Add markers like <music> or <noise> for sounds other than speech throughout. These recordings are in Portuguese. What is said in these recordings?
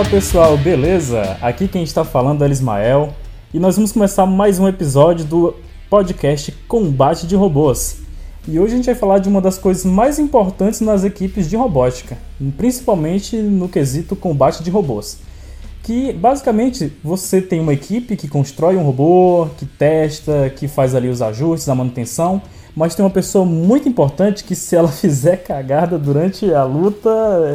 Fala pessoal, beleza? Aqui quem está falando é o Ismael e nós vamos começar mais um episódio do podcast Combate de Robôs. E hoje a gente vai falar de uma das coisas mais importantes nas equipes de robótica, principalmente no quesito combate de robôs. Que basicamente você tem uma equipe que constrói um robô, que testa, que faz ali os ajustes, a manutenção, mas tem uma pessoa muito importante que se ela <laughs> fizer cagada durante a luta,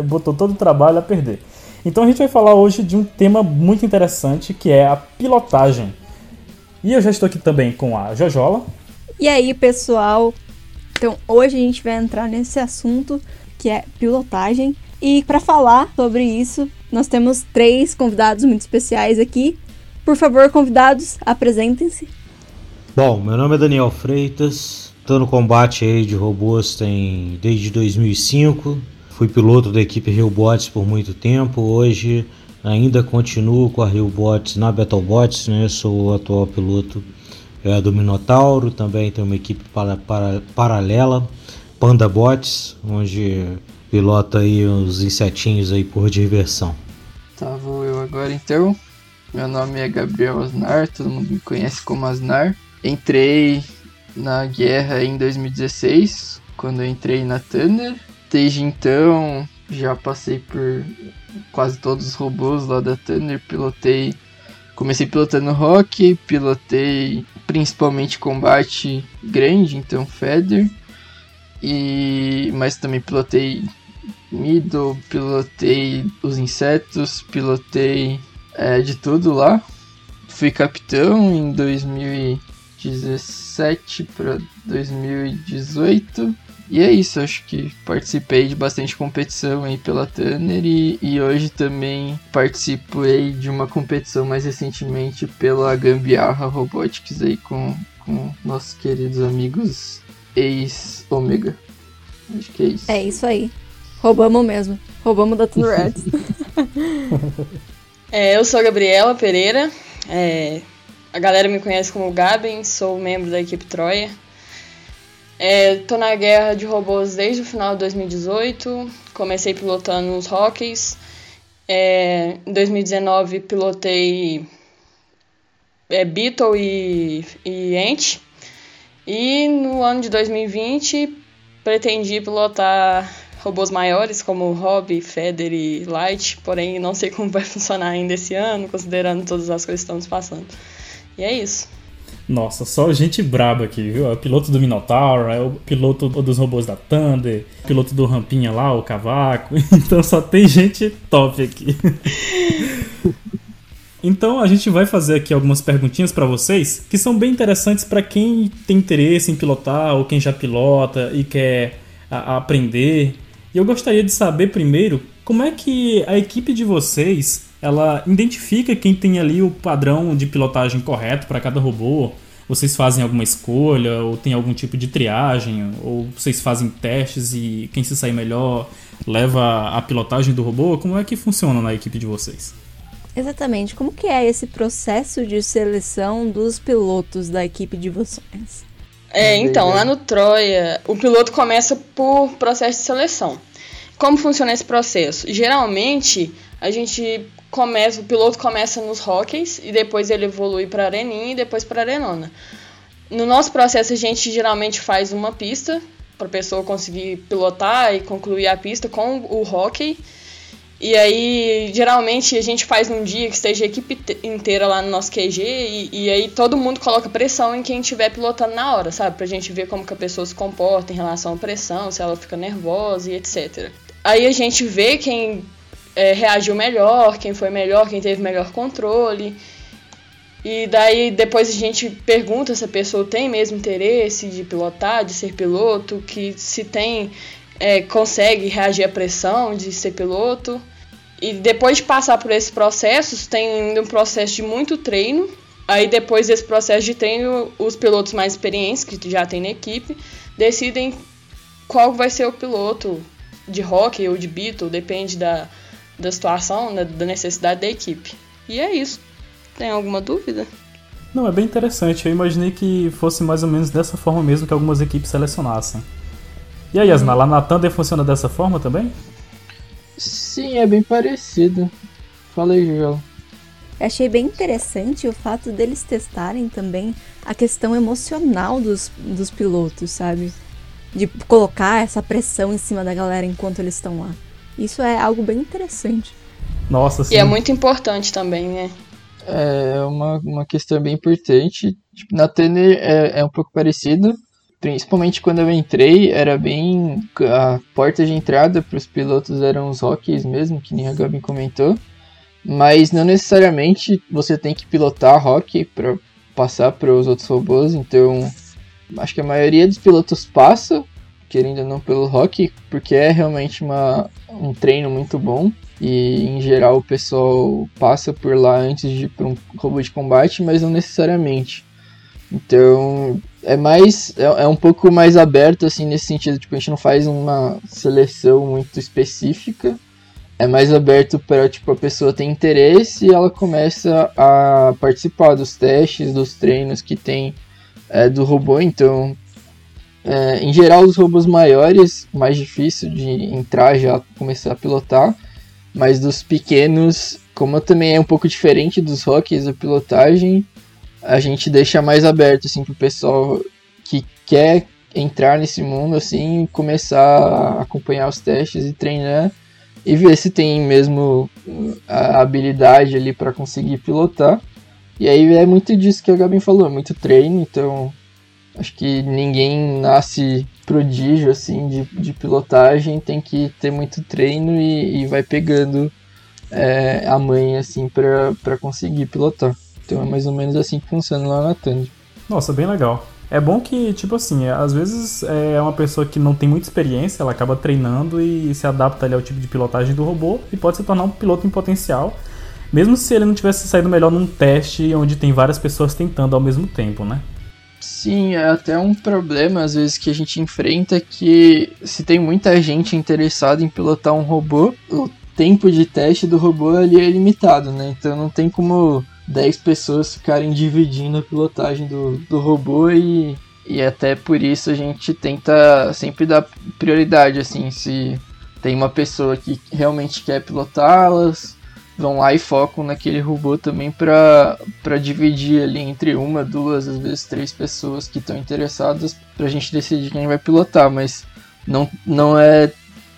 botou todo o trabalho a perder. Então a gente vai falar hoje de um tema muito interessante que é a pilotagem. E eu já estou aqui também com a Jojola. E aí, pessoal? Então, hoje a gente vai entrar nesse assunto que é pilotagem. E para falar sobre isso, nós temos três convidados muito especiais aqui. Por favor, convidados, apresentem-se. Bom, meu nome é Daniel Freitas, estou no combate aí de robôs tem desde 2005. Fui piloto da equipe Bots por muito tempo. Hoje ainda continuo com a Bots na Battlebots, né? Sou o atual piloto é, do Minotauro. Também tem uma equipe para, para, paralela, Panda Bots, onde pilota aí os insetinhos aí por diversão. Tá, vou eu agora então. Meu nome é Gabriel Asnar, todo mundo me conhece como Asnar. Entrei na guerra em 2016, quando eu entrei na Thunder. Desde então, já passei por quase todos os robôs lá da Thunder, pilotei. Comecei pilotando rock, pilotei principalmente combate grande, então Feather. E mas também pilotei middle, pilotei os insetos, pilotei é, de tudo lá. Fui capitão em 2017 para 2018. E é isso, acho que participei de bastante competição aí pela Tanner e, e hoje também participei de uma competição mais recentemente pela Gambiarra Robotics aí com, com nossos queridos amigos ex-Omega. Acho que é isso. É isso aí. Roubamos mesmo. Roubamos da Thunder Reds. <laughs> é, eu sou a Gabriela Pereira. É, a galera me conhece como Gaben, sou membro da equipe Troia. É, tô na guerra de robôs desde o final de 2018. Comecei pilotando os Rockies. É, em 2019 pilotei é, Beetle e, e Ant. E no ano de 2020 pretendi pilotar robôs maiores como Hobby, Feather e Light, porém não sei <laughs> como vai funcionar ainda esse ano, considerando todas as coisas que estamos passando. E é isso. Nossa, só gente braba aqui, viu? É o piloto do Minotaur, é o piloto dos robôs da Thunder, piloto do Rampinha lá, o Cavaco. <laughs> Então só tem gente top aqui. <laughs> Então a gente vai fazer aqui algumas perguntinhas para vocês que são bem interessantes para quem tem interesse em pilotar ou quem já pilota e quer a, a aprender. E eu gostaria de saber primeiro como é que a equipe de vocês ela identifica quem tem ali o padrão de pilotagem correto para cada robô. Vocês fazem alguma escolha ou tem algum tipo de triagem ou vocês fazem testes e quem se sair melhor leva a pilotagem do robô? Como é que funciona na equipe de vocês? Exatamente. Como que é esse processo de seleção dos pilotos da equipe de vocês? É, então, lá no Troia, o piloto começa por processo de seleção. Como funciona esse processo? Geralmente, a gente começa, o piloto começa nos rockies e depois ele evolui para areninha e depois para arenona. No nosso processo, a gente geralmente faz uma pista para a pessoa conseguir pilotar e concluir a pista com o hockey e aí, geralmente, a gente faz num dia que esteja a equipe inteira lá no nosso QG e, e aí todo mundo coloca pressão em quem estiver pilotando na hora, sabe? Pra gente ver como que a pessoa se comporta em relação à pressão, se ela fica nervosa e etc. Aí a gente vê quem é, reagiu melhor, quem foi melhor, quem teve melhor controle. E daí depois a gente pergunta se a pessoa tem mesmo interesse de pilotar, de ser piloto, que se tem é, consegue reagir à pressão de ser piloto. E depois de passar por esses processos, tem um processo de muito treino. Aí depois desse processo de treino, os pilotos mais experientes, que já tem na equipe, decidem qual vai ser o piloto de hockey ou de Beetle, depende da, da situação, da, da necessidade da equipe. E é isso. Tem alguma dúvida? Não, é bem interessante. Eu imaginei que fosse mais ou menos dessa forma mesmo que algumas equipes selecionassem. E aí, Yasna, lá na Thunder funciona dessa forma também? Sim, é bem parecido. Fala aí, Joel. Eu achei bem interessante o fato deles testarem também a questão emocional dos, dos pilotos, sabe? De colocar essa pressão em cima da galera enquanto eles estão lá. Isso é algo bem interessante. Nossa, sim. E é muito importante também, né? É uma, uma questão bem importante. Tipo, na Tanner é, é um pouco parecido. Principalmente quando eu entrei, era bem. A porta de entrada para os pilotos eram os rockies mesmo, que nem a Gabi comentou. Mas não necessariamente você tem que pilotar rock para passar para os outros robôs. Então, acho que a maioria dos pilotos passa, querendo ou não, pelo rock, porque é realmente uma, um treino muito bom. E em geral o pessoal passa por lá antes de ir para um robô de combate, mas não necessariamente. Então é mais é, é, um pouco mais aberto assim nesse sentido, tipo, a gente não faz uma seleção muito específica. É mais aberto para tipo a pessoa ter interesse e ela começa a participar dos testes, dos treinos que tem é, do robô. Então, é, em geral, os robôs maiores, mais difícil de entrar já começar a pilotar, mas dos pequenos, como também é um pouco diferente dos rocks a pilotagem, a gente deixa mais aberto assim pro pessoal que quer entrar nesse mundo assim, começar a acompanhar os testes e treinar e ver se tem mesmo a habilidade ali para conseguir pilotar. E aí é muito disso que a Gabi falou, muito treino, então acho que ninguém nasce prodígio assim de, de pilotagem, tem que ter muito treino e, e vai pegando é, a mãe assim para conseguir pilotar. Então é mais ou menos assim que funciona lá na Tandy. Nossa, bem legal. É bom que, tipo assim, às vezes é uma pessoa que não tem muita experiência, ela acaba treinando e se adapta ali ao tipo de pilotagem do robô e pode se tornar um piloto em potencial, mesmo se ele não tivesse saído melhor num teste onde tem várias pessoas tentando ao mesmo tempo, né? Sim, é até um problema às vezes que a gente enfrenta que se tem muita gente interessada em pilotar um robô, o tempo de teste do robô ali é limitado, né? Então não tem como 10 pessoas ficarem dividindo a pilotagem do, do robô e, e até por isso a gente tenta sempre dar prioridade, assim, se tem uma pessoa que realmente quer pilotá-las, vão lá e focam naquele robô também para dividir ali entre uma, duas, às vezes três pessoas que estão interessadas para a gente decidir quem vai pilotar, mas não, não é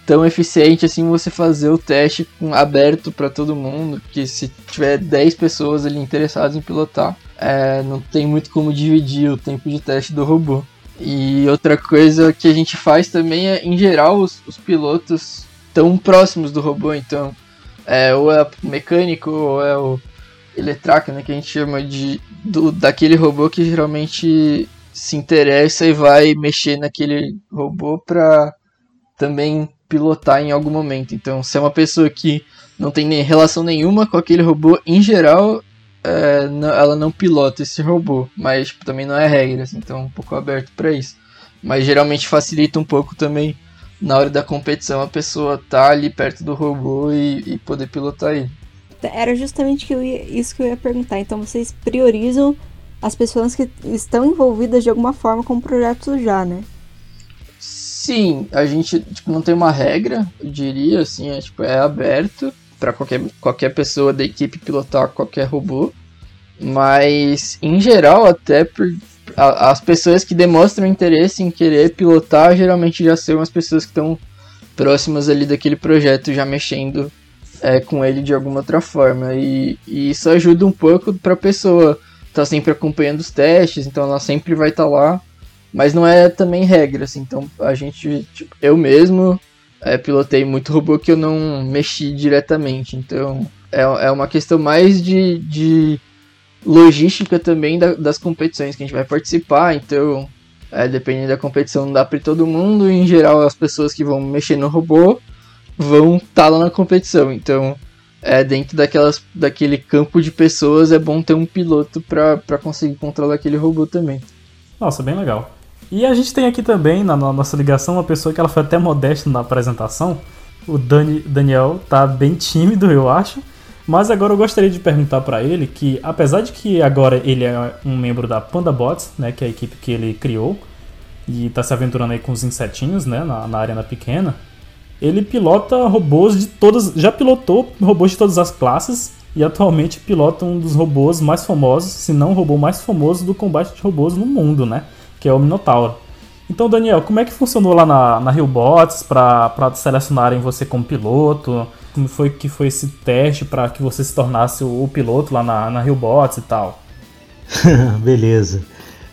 tão eficiente assim você fazer o teste aberto para todo mundo, que se tiver 10 pessoas ali interessadas em pilotar, é, não tem muito como dividir o tempo de teste do robô. E outra coisa que a gente faz também é, em geral, os, os pilotos tão próximos do robô, então é, ou é o mecânico ou é o eletraca, né, que a gente chama de do, daquele robô que geralmente se interessa e vai mexer naquele robô para também pilotar em algum momento. Então, se é uma pessoa que não tem nem relação nenhuma com aquele robô, em geral, é, não, ela não pilota esse robô, mas tipo, também não é regra, assim, então é um pouco aberto para isso. Mas geralmente facilita um pouco também na hora da competição a pessoa tá ali perto do robô e, e poder pilotar ele. Era justamente que ia, isso que eu ia perguntar. Então vocês priorizam as pessoas que estão envolvidas de alguma forma com o projeto já, né? Sim, a gente tipo, não tem uma regra, eu diria, assim, é, tipo, é aberto para qualquer, qualquer pessoa da equipe pilotar qualquer robô. Mas, em geral, até por, as pessoas que demonstram interesse em querer pilotar geralmente já são as pessoas que estão próximas ali daquele projeto, já mexendo é, com ele de alguma outra forma. E, e isso ajuda um pouco para a pessoa estar tá sempre acompanhando os testes, então ela sempre vai estar tá lá mas não é também regra, assim. Então a gente, tipo, eu mesmo é, pilotei muito robô que eu não mexi diretamente. Então é, é uma questão mais de, de logística também da, das competições que a gente vai participar. Então, é, dependendo da competição, não dá para todo mundo. Em geral, as pessoas que vão mexer no robô vão estar tá lá na competição. Então, é, dentro daquelas, daquele campo de pessoas, é bom ter um piloto para conseguir controlar aquele robô também. Nossa, bem legal. E a gente tem aqui também na nossa ligação uma pessoa que ela foi até modesta na apresentação. O Dani, Daniel tá bem tímido, eu acho. Mas agora eu gostaria de perguntar para ele que, apesar de que agora ele é um membro da Panda Bots, né, que é a equipe que ele criou, e tá se aventurando aí com os insetinhos, né, na, na arena pequena, ele pilota robôs de todas. Já pilotou robôs de todas as classes e atualmente pilota um dos robôs mais famosos, se não o robô mais famoso do combate de robôs no mundo, né? Que é o Minotauro. Então, Daniel, como é que funcionou lá na, na Bots para selecionarem você como piloto? Como foi que foi esse teste para que você se tornasse o, piloto lá na, na Bots e tal? <laughs> Beleza.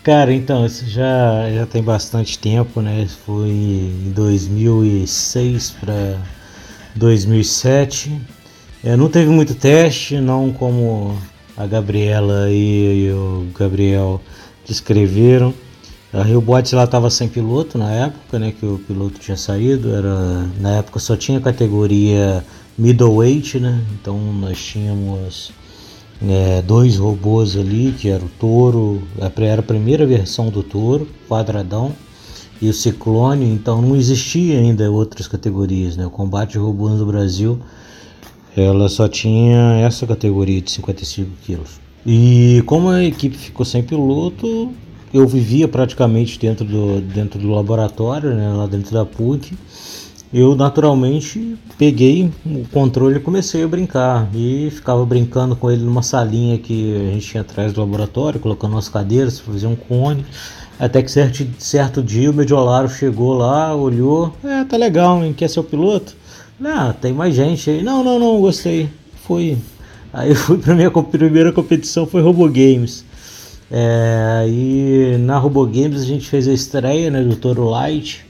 Cara, então, isso já, já tem bastante tempo, né? Foi em 2006 para 2007. É, não teve muito teste, não como a Gabriela e, e o Gabriel descreveram. A Bot lá estava sem piloto na época, né? Que o piloto tinha saído. Era, na época só tinha categoria middleweight, né? Então nós tínhamos é, dois robôs ali, que era o Touro, era a primeira versão do Touro, quadradão, e o Ciclone, então não existia ainda outras categorias, né? O combate de robôs no Brasil, ela só tinha essa categoria de 55 quilos. E como a equipe ficou sem piloto, eu vivia praticamente dentro do, dentro do laboratório, né, lá dentro da PUC, eu naturalmente peguei o controle e comecei a brincar. E ficava brincando com ele numa salinha que a gente tinha atrás do laboratório, colocando umas cadeiras, fazia um cone. Até que certo, certo dia o Mediolaro chegou lá, olhou, é, tá legal, hein? quer ser o piloto? Ah, tem mais gente aí. Não, não, não, gostei. Fui. Aí eu fui pra minha primeira competição, foi Robo Games. É, e na Robo Games a gente fez a estreia né, do Toro Light.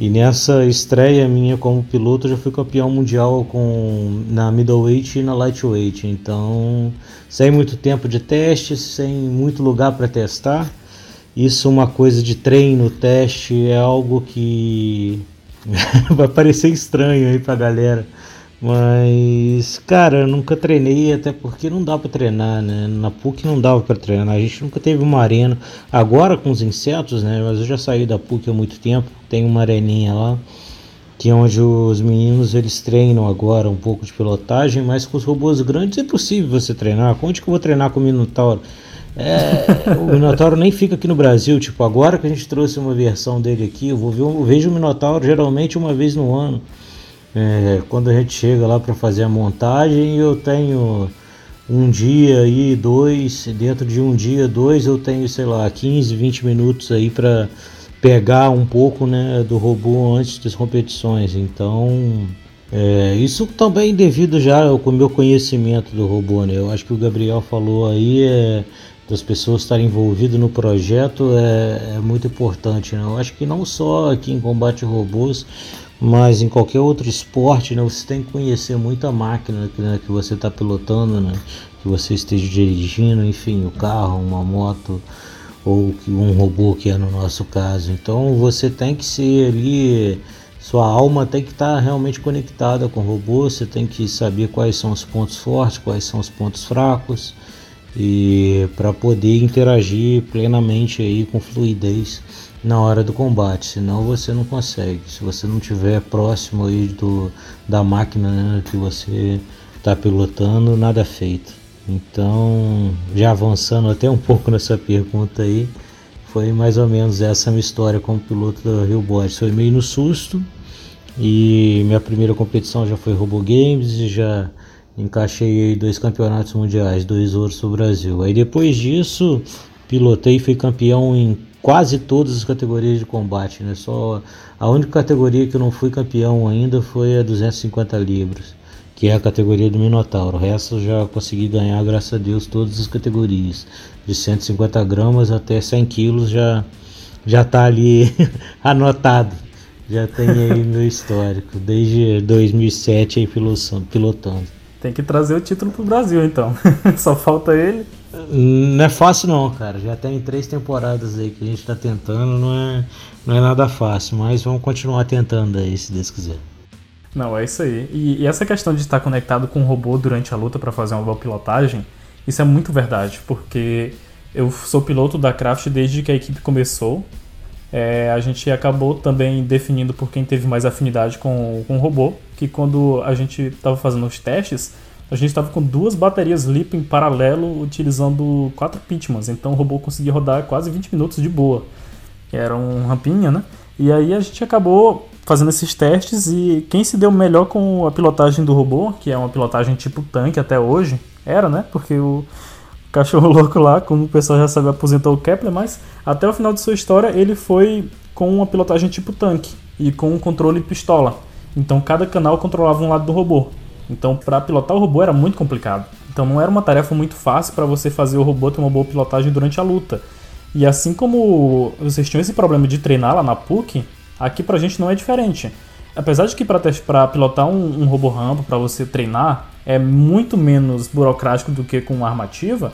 E nessa estreia minha como piloto eu já fui campeão mundial com na middleweight e na lightweight. Então, sem muito tempo de teste, sem muito lugar para testar. Isso uma coisa de treino, teste é algo que <laughs> vai parecer estranho aí pra galera. Mas, cara, eu nunca treinei, até porque não dá para treinar, né? Na PUC não dava para treinar, a gente nunca teve uma arena. Agora com os insetos, né? Mas eu já saí da PUC há muito tempo, tem uma areninha lá, que é onde os meninos eles treinam agora um pouco de pilotagem, mas com os robôs grandes é possível você treinar. Onde que eu vou treinar com o Minotauro? É, o Minotauro nem fica aqui no Brasil, tipo, agora que a gente trouxe uma versão dele aqui, eu vou ver, eu vejo o Minotauro geralmente uma vez no ano. É, quando a gente chega lá para fazer a montagem, eu tenho um dia aí, dois, dentro de um dia, dois, eu tenho, sei lá, 15, 20 minutos aí para pegar um pouco né, do robô antes das competições. Então, é, isso também devido já ao meu conhecimento do robô, né? Eu acho que o Gabriel falou aí é, das pessoas estarem envolvidas no projeto é, é muito importante. Né? Eu acho que não só aqui em combate robôs, mas em qualquer outro esporte, né, você tem que conhecer muito a máquina né, que você está pilotando, né, que você esteja dirigindo, enfim, o carro, uma moto ou um robô que é no nosso caso. Então você tem que ser ali, sua alma tem que estar tá realmente conectada com o robô, você tem que saber quais são os pontos fortes, quais são os pontos fracos e para poder interagir plenamente aí com fluidez na hora do combate, senão você não consegue. Se você não tiver próximo aí do, da máquina né, que você está pilotando, nada é feito. Então, já avançando até um <laughs> pouco nessa pergunta aí, foi mais ou menos essa minha história como piloto da Rio Bot. Foi meio no susto e minha primeira competição já foi Robo Games e já encaixei dois campeonatos mundiais, dois ouros do Brasil. Aí depois disso, pilotei e fui campeão em quase todas as categorias de combate, né? Só a única categoria que eu não fui campeão ainda foi a 250 libras, que é a categoria do Minotauro. O resto eu já consegui ganhar, graças a Deus, todas as categorias, de 150 gramas até 100 quilos já já tá ali <laughs> anotado. Já tem aí meu histórico, desde 2007 aí pilotando. Tem que trazer o título pro Brasil então. <laughs> Só falta ele. Não é fácil não, cara. Já tem três temporadas aí que a gente tá tentando, não é, não é nada fácil, mas vamos continuar tentando aí, se Deus quiser. Não, é isso aí. E, e essa questão de estar conectado com o robô durante a luta para fazer uma boa pilotagem, isso é muito verdade, porque eu sou piloto da Craft desde que a equipe começou. É, a gente acabou também definindo por quem teve mais afinidade com, com o robô, que quando a gente estava fazendo os testes, a gente estava com duas baterias LiPo em paralelo, utilizando quatro pitmans. Então o robô conseguia rodar quase 20 minutos de boa. Era um rampinha, né? E aí a gente acabou fazendo esses testes e quem se deu melhor com a pilotagem do robô, que é uma pilotagem tipo tanque até hoje, era, né? Porque o cachorro <laughs> louco lá, como o pessoal já sabe, aposentou o Kepler, mas até o final de sua história ele foi com uma pilotagem tipo tanque e com um controle pistola. Então cada canal controlava um lado do robô. Então para pilotar o robô era muito complicado. Então não era uma tarefa muito fácil para você fazer o robô ter uma boa pilotagem durante a luta. E assim como vocês tinham esse problema de treinar lá na PUC, aqui pra gente não é diferente. Apesar de que para pilotar um, um robô rampo, para você treinar, é muito menos burocrático do que com uma armativa,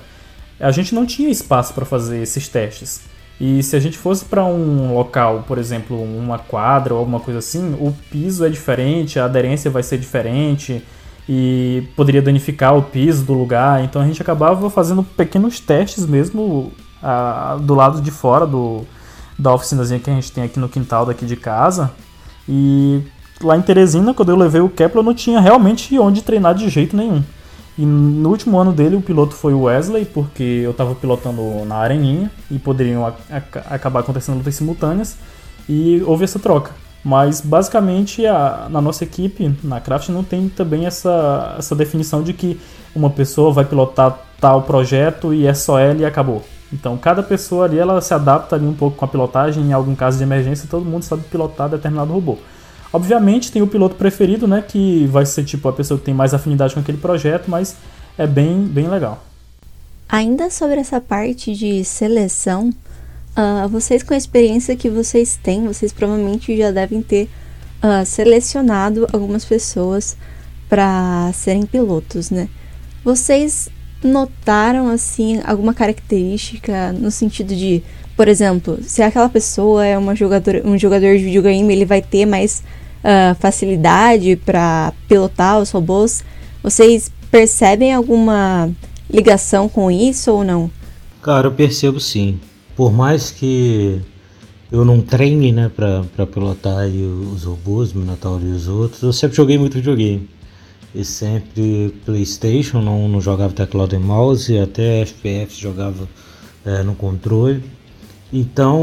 a gente não tinha espaço para fazer esses testes. E se a gente fosse para um local, por exemplo, uma quadra ou alguma coisa assim, o piso é diferente, a aderência vai ser diferente e poderia danificar o piso do lugar. Então a gente acabava fazendo pequenos testes mesmo a, do lado de fora do, da oficinazinha que a gente tem aqui no quintal daqui de casa. E lá em Teresina, quando eu levei o Kepler, eu não tinha realmente onde treinar de jeito nenhum. E no último ano dele, o piloto foi o Wesley, porque eu estava pilotando na Areninha e poderiam acabar acontecendo lutas simultâneas. E houve essa troca. Mas basicamente a, na nossa equipe, na Craft, não tem também essa, essa definição de que uma pessoa vai pilotar tal projeto e é só ela e acabou. Então cada pessoa ali ela se adapta ali um pouco com a pilotagem, em algum caso de emergência todo mundo sabe pilotar determinado robô. Obviamente tem o piloto preferido, né, que vai ser tipo a pessoa que tem mais afinidade com aquele projeto, mas é bem, bem legal. Ainda sobre essa parte de seleção, uh, vocês com a experiência que vocês têm, vocês provavelmente já devem ter uh, selecionado algumas pessoas para serem pilotos, né? Vocês notaram assim alguma característica no sentido de, por exemplo, se aquela pessoa é uma jogadora, um jogador de videogame, ele vai ter mais uh, facilidade para pilotar os robôs. Vocês percebem alguma ligação com isso ou não? Cara, eu percebo sim. Por mais que eu não treine, né, para pilotar os robôs, Minotauro e os outros, eu sempre joguei muito videogame e sempre PlayStation, não, não jogava teclado e mouse, até FPS jogava é, no controle. Então,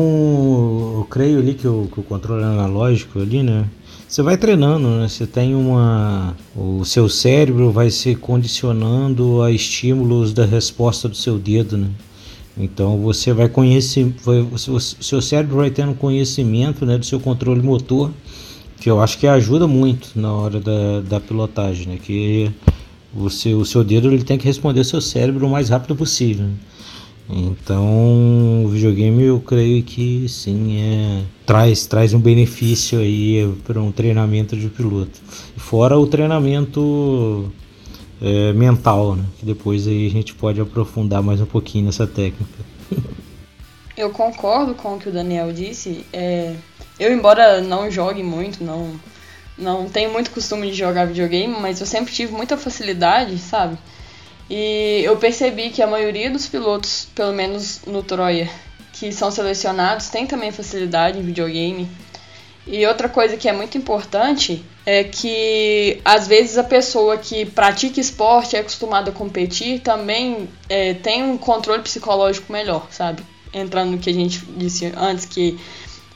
eu creio ali que o, que o controle analógico ali, né? Você vai treinando, né? Você tem uma. O seu cérebro vai se condicionando a estímulos da resposta do seu dedo, né? Então você vai conhecer. Vai, o seu cérebro vai tendo conhecimento né, do seu controle motor que eu acho que ajuda muito na hora da, da pilotagem, né? Que você, o seu dedo ele tem que responder ao seu cérebro o mais rápido possível. Então, o videogame eu creio que sim, é, traz, traz um benefício aí para um treinamento de piloto. Fora o treinamento é, mental, né? Que depois aí a gente pode aprofundar mais um pouquinho nessa técnica. <laughs> Eu concordo com o que o Daniel disse. É, eu, embora não jogue muito, não, não tenho muito costume de jogar videogame, mas eu sempre tive muita facilidade, sabe? E eu percebi que a maioria dos pilotos, pelo menos no Troia, que são selecionados, tem também facilidade em videogame. E outra coisa que é muito importante é que às vezes a pessoa que pratica esporte é acostumada a competir também é, tem um controle psicológico melhor, sabe? Entrando no que a gente disse antes, que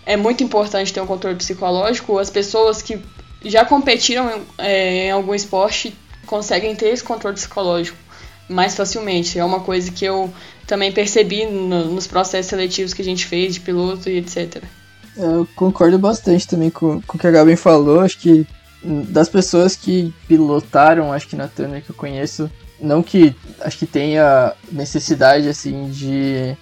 é muito importante ter um controle psicológico. As pessoas que já competiram é, em algum esporte conseguem ter esse controle psicológico mais facilmente. É uma coisa que eu também percebi no, nos processos seletivos que a gente fez de piloto e etc. Eu concordo bastante também com, com o que a Gabi falou. Acho que das pessoas que pilotaram, acho que na Turner que eu conheço, não que acho que tenha necessidade assim de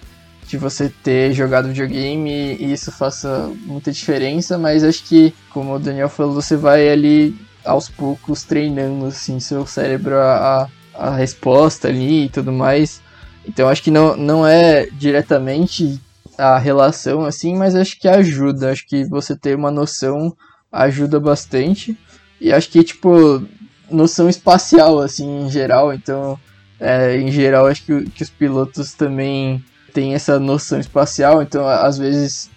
de você ter jogado videogame e isso faça muita diferença, mas acho que, como o Daniel falou, você vai ali aos poucos treinando assim seu cérebro a, a, resposta ali e tudo mais. Então acho que não, não é diretamente a relação assim, mas acho que ajuda. Acho que você ter uma noção ajuda bastante. E acho que, tipo, noção espacial, assim, em geral. Então, é, em geral, acho que, que os pilotos também tem essa noção espacial, então às vezes,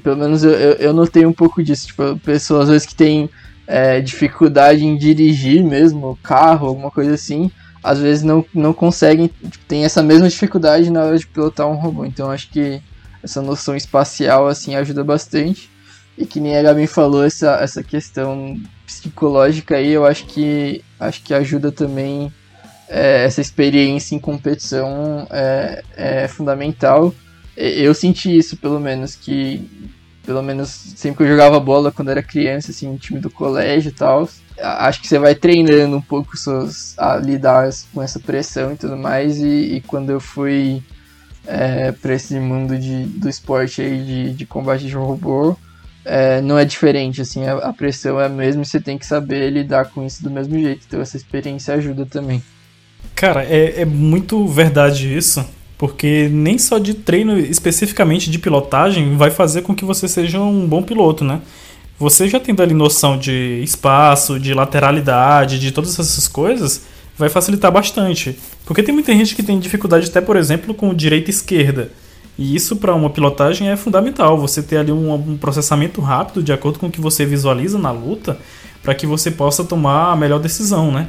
pelo menos eu, eu, eu notei um pouco disso, tipo, pessoas às vezes que têm é, dificuldade em dirigir mesmo, carro, alguma coisa assim, às vezes não, não conseguem, tipo, tem essa mesma dificuldade na hora de pilotar um robô, então acho que essa noção espacial assim ajuda bastante. E que nem a Gabi falou, essa, essa questão psicológica aí, eu acho que, acho que ajuda também é, essa experiência em competição é, é fundamental. Eu senti isso, pelo menos, que pelo menos sempre que eu jogava bola quando era criança, assim, no time do colégio e tal, acho que você vai treinando um pouco seus, a lidar com essa pressão e tudo mais. E, e quando eu fui é, para esse mundo de, do esporte aí de, de combate de robô, é, não é diferente, assim, a, a, pressão é a mesma e você tem que saber lidar com isso do mesmo jeito. Então essa experiência ajuda também. Cara, é, é muito verdade isso. Porque nem só de treino especificamente de pilotagem vai fazer com que você seja um bom piloto, né? Você já tendo ali noção de espaço, de lateralidade, de todas essas coisas, vai facilitar bastante. Porque tem muita gente que tem dificuldade até, por exemplo, com direita e esquerda. E isso para uma pilotagem é fundamental, você ter ali um, um, processamento rápido de acordo com o que você visualiza na luta, para que você possa tomar a melhor decisão, né?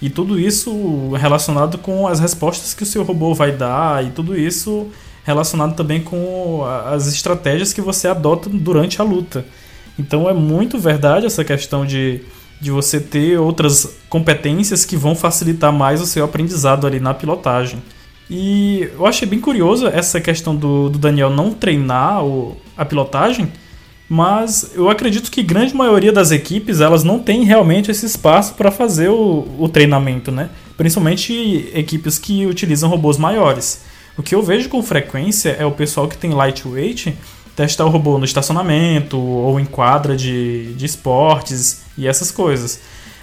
E tudo isso relacionado com as respostas que o seu robô vai dar e tudo isso relacionado também com as estratégias que você adota durante a luta. Então é muito verdade essa questão de, de você ter outras competências que vão facilitar mais o seu aprendizado ali na pilotagem. E eu achei bem curioso essa questão do, do Daniel não treinar o, a pilotagem, mas eu acredito que grande maioria das equipes elas não tem realmente esse espaço para fazer o, o treinamento, né? Principalmente equipes que utilizam robôs maiores. O que eu vejo com frequência é o pessoal que tem lightweight testar o robô no estacionamento ou em quadra de, de esportes e essas coisas.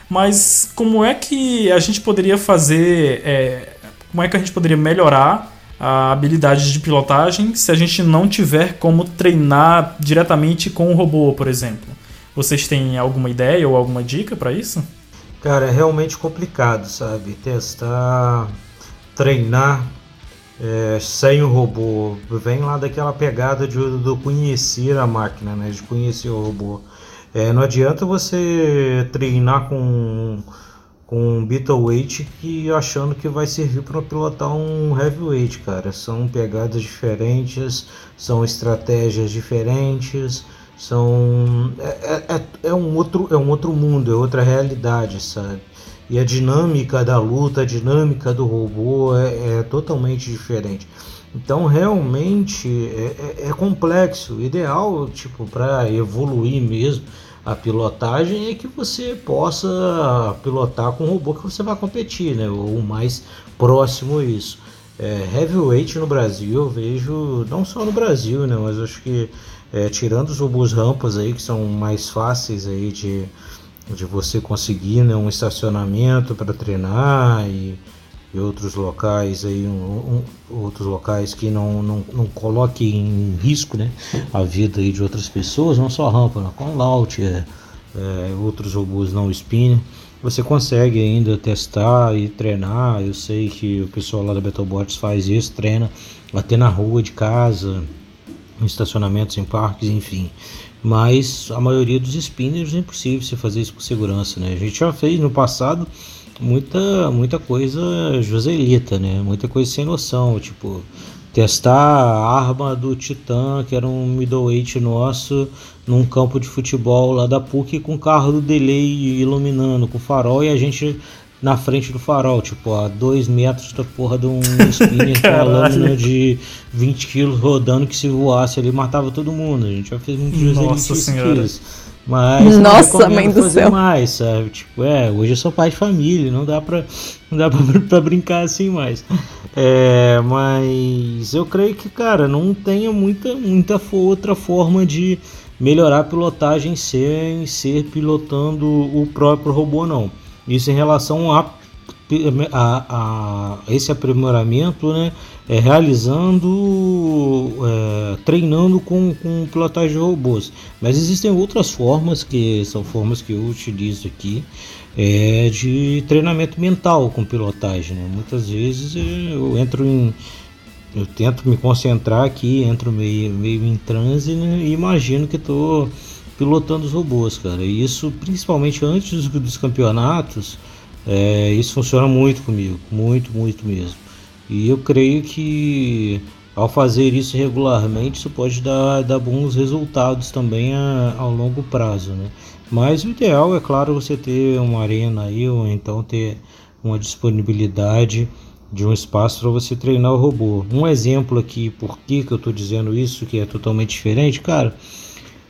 Mas como é que a gente poderia fazer. É, como é que a gente poderia melhorar a habilidade de pilotagem se a gente não tiver como treinar diretamente com o robô, por exemplo? Vocês têm alguma ideia ou alguma dica para isso? Cara, é realmente complicado, sabe? Testar, treinar é, sem o robô. Vem lá daquela pegada de, do conhecer a máquina, né? De conhecer o robô. É, não adianta você treinar com com um Beetleweight que achando que vai servir para pilotar um Heavyweight, cara. São pegadas diferentes, são estratégias diferentes, são é, é, é, é um outro é um outro mundo, é outra realidade, sabe? E a dinâmica da luta, a dinâmica do robô é, é totalmente diferente. Então realmente é, é, é complexo. O ideal, tipo, para evoluir mesmo a pilotagem é que você possa pilotar com um robô que você vai competir, né? O mais próximo a isso. É, heavyweight no Brasil eu vejo, não só no Brasil, né? Mas acho que é, tirando os robôs rampas aí que são mais fáceis aí de de você conseguir né, um estacionamento para treinar e, e, outros locais aí um, um, outros locais que não, não, não coloquem em risco né, a vida aí de outras pessoas não só rampa né, com laut é, é, outros robôs não spinning você consegue ainda testar e treinar eu sei que o pessoal lá da Betobots faz isso treina até na rua de casa em estacionamentos em parques enfim mas a maioria dos spinners é impossível você fazer isso com segurança, né? A gente já fez no passado muita muita coisa joselita, né? Muita coisa sem noção, tipo testar a arma do Titan, que era um middleweight nosso, num campo de futebol lá da PUC com o carro do delay iluminando com farol e a gente na frente do farol, tipo, a dois metros da porra de um <laughs> spinner com a lâmina de 20 quilos rodando que se voasse ali matava todo mundo. A gente já fez muitos Nossa senhora. Mas Nossa, mãe do fazer céu. mais, sabe? Tipo, é, hoje eu sou pai de família, não dá pra, <laughs> não dá pra, <laughs> pra brincar assim mais. É, mas eu creio que, cara, não tenha muita, muita outra forma de melhorar a pilotagem sem ser pilotando o próprio robô, não. Isso em relação a, a, a esse aprimoramento, né? É, realizando, é, treinando com, com pilotagem de robôs. Mas existem outras formas, que são formas que eu utilizo aqui, é, de treinamento mental com pilotagem. Né? Muitas vezes eu entro em. Eu tento me concentrar aqui, entro meio, meio em transe né? e imagino que estou pilotando os robôs, cara. E isso, principalmente antes dos, dos campeonatos, é, isso funciona muito comigo, muito, muito mesmo. E eu creio que ao fazer isso regularmente, isso pode dar, dar bons resultados também a, longo prazo, né? Mas o ideal é claro você ter uma arena aí ou então ter uma disponibilidade de um espaço para você treinar o robô. Um exemplo aqui, por que, que eu estou dizendo isso, que é totalmente diferente, cara.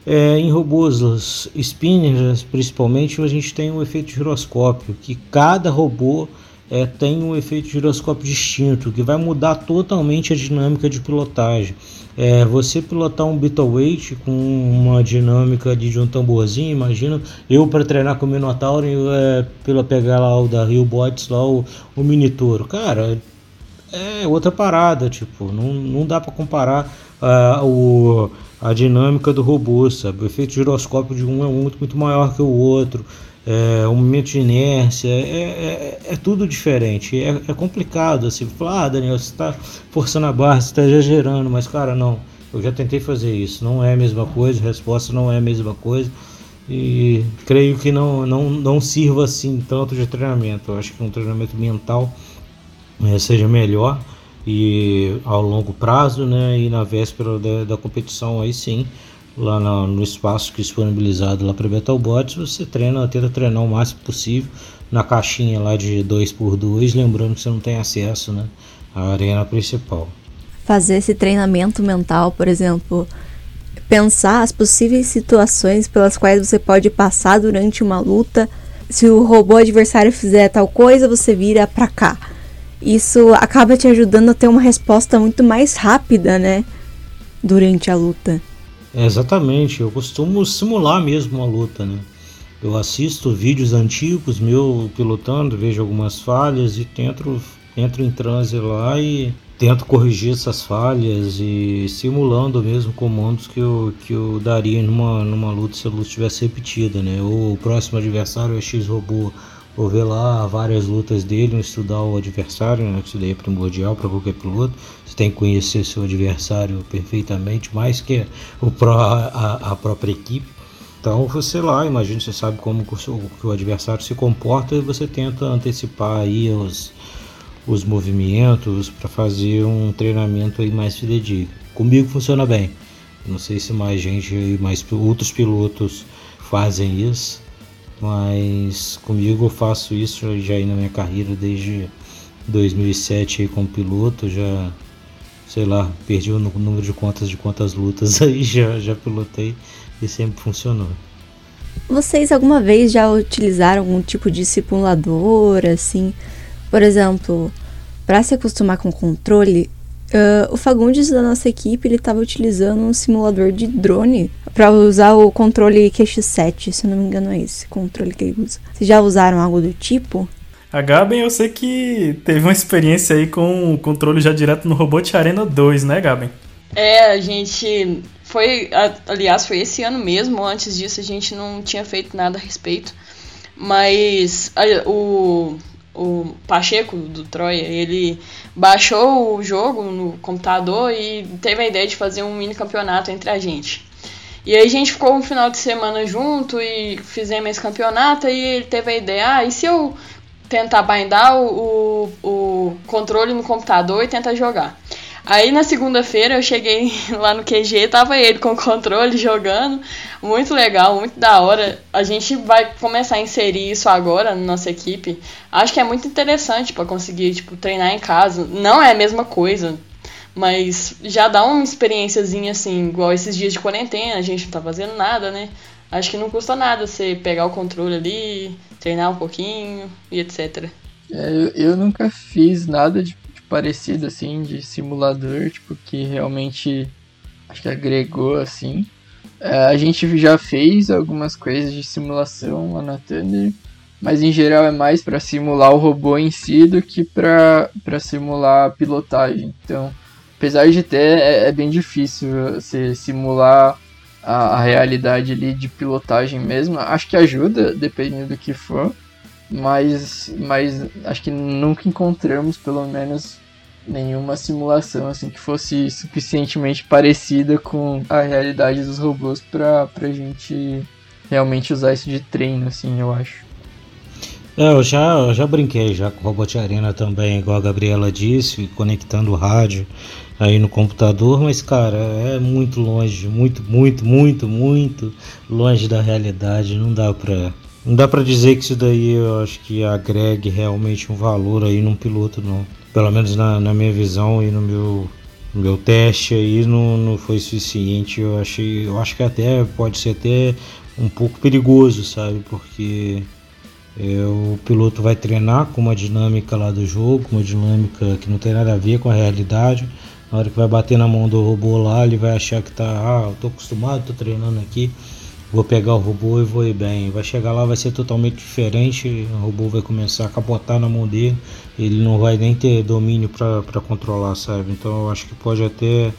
É, em robôs spinners, principalmente, a gente tem um efeito giroscópio, que cada robô é, tem um efeito giroscópio distinto, que vai mudar totalmente a dinâmica de pilotagem. É, você pilotar um Beetleweight com uma dinâmica de, um tamborzinho, imagina eu para treinar com o Minotauro é, pela pegar lá o da Rio Bots lá o, o Minitoro, cara, é outra parada, tipo, não, não dá para comparar uh, o, a dinâmica do robô, sabe? O efeito giroscópio de um é muito, muito maior que o outro é, um momento de inércia, é, é, é tudo diferente. É, é, complicado assim, falar, ah, Daniel, você está forçando a barra, você está exagerando, mas cara, não, eu já tentei fazer isso, não é a mesma coisa, a resposta não é a mesma coisa. E creio que não, não, não sirva assim tanto de treinamento. Eu acho que um treinamento mental é, seja melhor e ao longo prazo, né? E na véspera da, da competição aí sim lá no, espaço que é disponibilizado lá para Betalbots, você treina, tenta treinar o máximo possível na caixinha lá de 2x2, lembrando que você não tem acesso né, à arena principal. Fazer esse treinamento mental, por exemplo, pensar as possíveis situações pelas quais você pode passar durante uma luta. Se o robô adversário fizer tal coisa, você vira para cá. Isso acaba te ajudando a ter uma resposta muito mais rápida, né? Durante a luta. É, exatamente, eu costumo simular mesmo uma luta, né? Eu assisto vídeos antigos meu pilotando, vejo algumas falhas e tento entro em transe lá e tento corrigir essas falhas e simulando mesmo comandos que eu, que eu daria numa, numa luta se a luta tivesse repetida, né? Ou o próximo adversário é X robô Vou ver lá várias lutas dele, estudar o adversário, né? isso daí é primordial para qualquer piloto. Você tem que conhecer seu adversário perfeitamente, mais que o pró, a, a própria equipe. Então você lá, imagina, você sabe como que o adversário se comporta e você tenta antecipar aí os, os movimentos para fazer um treinamento aí mais fidedigno. Comigo funciona bem. Não sei se mais gente, mais outros pilotos fazem isso, mas comigo eu faço isso já aí na minha carreira desde 2007 aí como piloto, já sei lá, perdi o número de contas de quantas lutas <laughs> aí já, já pilotei e sempre funcionou. Vocês alguma vez já utilizaram algum tipo de simulador, assim? Por exemplo, para se acostumar com o controle, Uh, o Fagundes da nossa equipe ele estava utilizando um simulador de drone para usar o controle QX7, se eu não me engano é esse controle que ele usa. Vocês já usaram algo do tipo? A Gaben, eu sei que teve uma experiência aí com o controle já direto no Robot Arena 2, né, Gaben? É, a gente foi, aliás, foi esse ano mesmo. Antes disso a gente não tinha feito nada a respeito, mas a, o o Pacheco do Troia, ele baixou o jogo no computador e teve a ideia de fazer um mini campeonato entre a gente. E aí a gente ficou um final de semana junto e fizemos esse campeonato e ele teve a ideia, ah, e se eu tentar bindar o, o, o controle no computador e tentar jogar? Aí na segunda-feira eu cheguei <laughs> lá no QG, tava ele com o controle jogando, muito legal, muito da hora. A gente vai começar a inserir isso agora na nossa equipe. Acho que é muito interessante para conseguir tipo treinar em casa. Não é a mesma coisa, mas já dá uma experiênciazinha assim, igual esses dias de quarentena, a gente não tá fazendo nada, né? Acho que não custa nada você pegar o controle ali, treinar um pouquinho e etc. É, eu, eu nunca fiz nada de parecido, assim, de simulador, tipo, que realmente acho que agregou, assim. É, a gente já fez algumas coisas de simulação lá na Thunder, mas em geral é mais para simular o robô em si do que para simular a pilotagem. Então, apesar de ter, é, é bem difícil você simular a, a, realidade ali de pilotagem mesmo. Acho que ajuda, dependendo do que for, mas, mas acho que nunca encontramos, pelo menos, nenhuma simulação assim que fosse suficientemente parecida com a realidade dos robôs para a gente realmente usar isso de treino, assim, eu acho. É, eu já, eu já brinquei já com Robot Arena também, igual a Gabriela disse, conectando o rádio aí no computador, mas cara, é muito longe, muito, muito, muito, muito longe da realidade, não dá pra. Não dá pra dizer que isso daí eu acho que agregue realmente um valor aí num piloto, não. Pelo menos na, na minha visão e no meu, no meu teste aí não, não foi suficiente. Eu achei. Eu acho que até pode ser até um pouco perigoso, sabe? Porque é, o piloto vai treinar com uma dinâmica lá do jogo, uma dinâmica que não tem nada a ver com a realidade. Na hora que vai bater na mão do robô lá, ele vai achar que tá, ah, eu tô acostumado, tô treinando aqui, vou pegar o robô e vou ir bem. Vai chegar lá, vai ser totalmente diferente, o robô vai começar a capotar na mão dele, ele não vai nem ter domínio para controlar, sabe? Então eu acho que pode até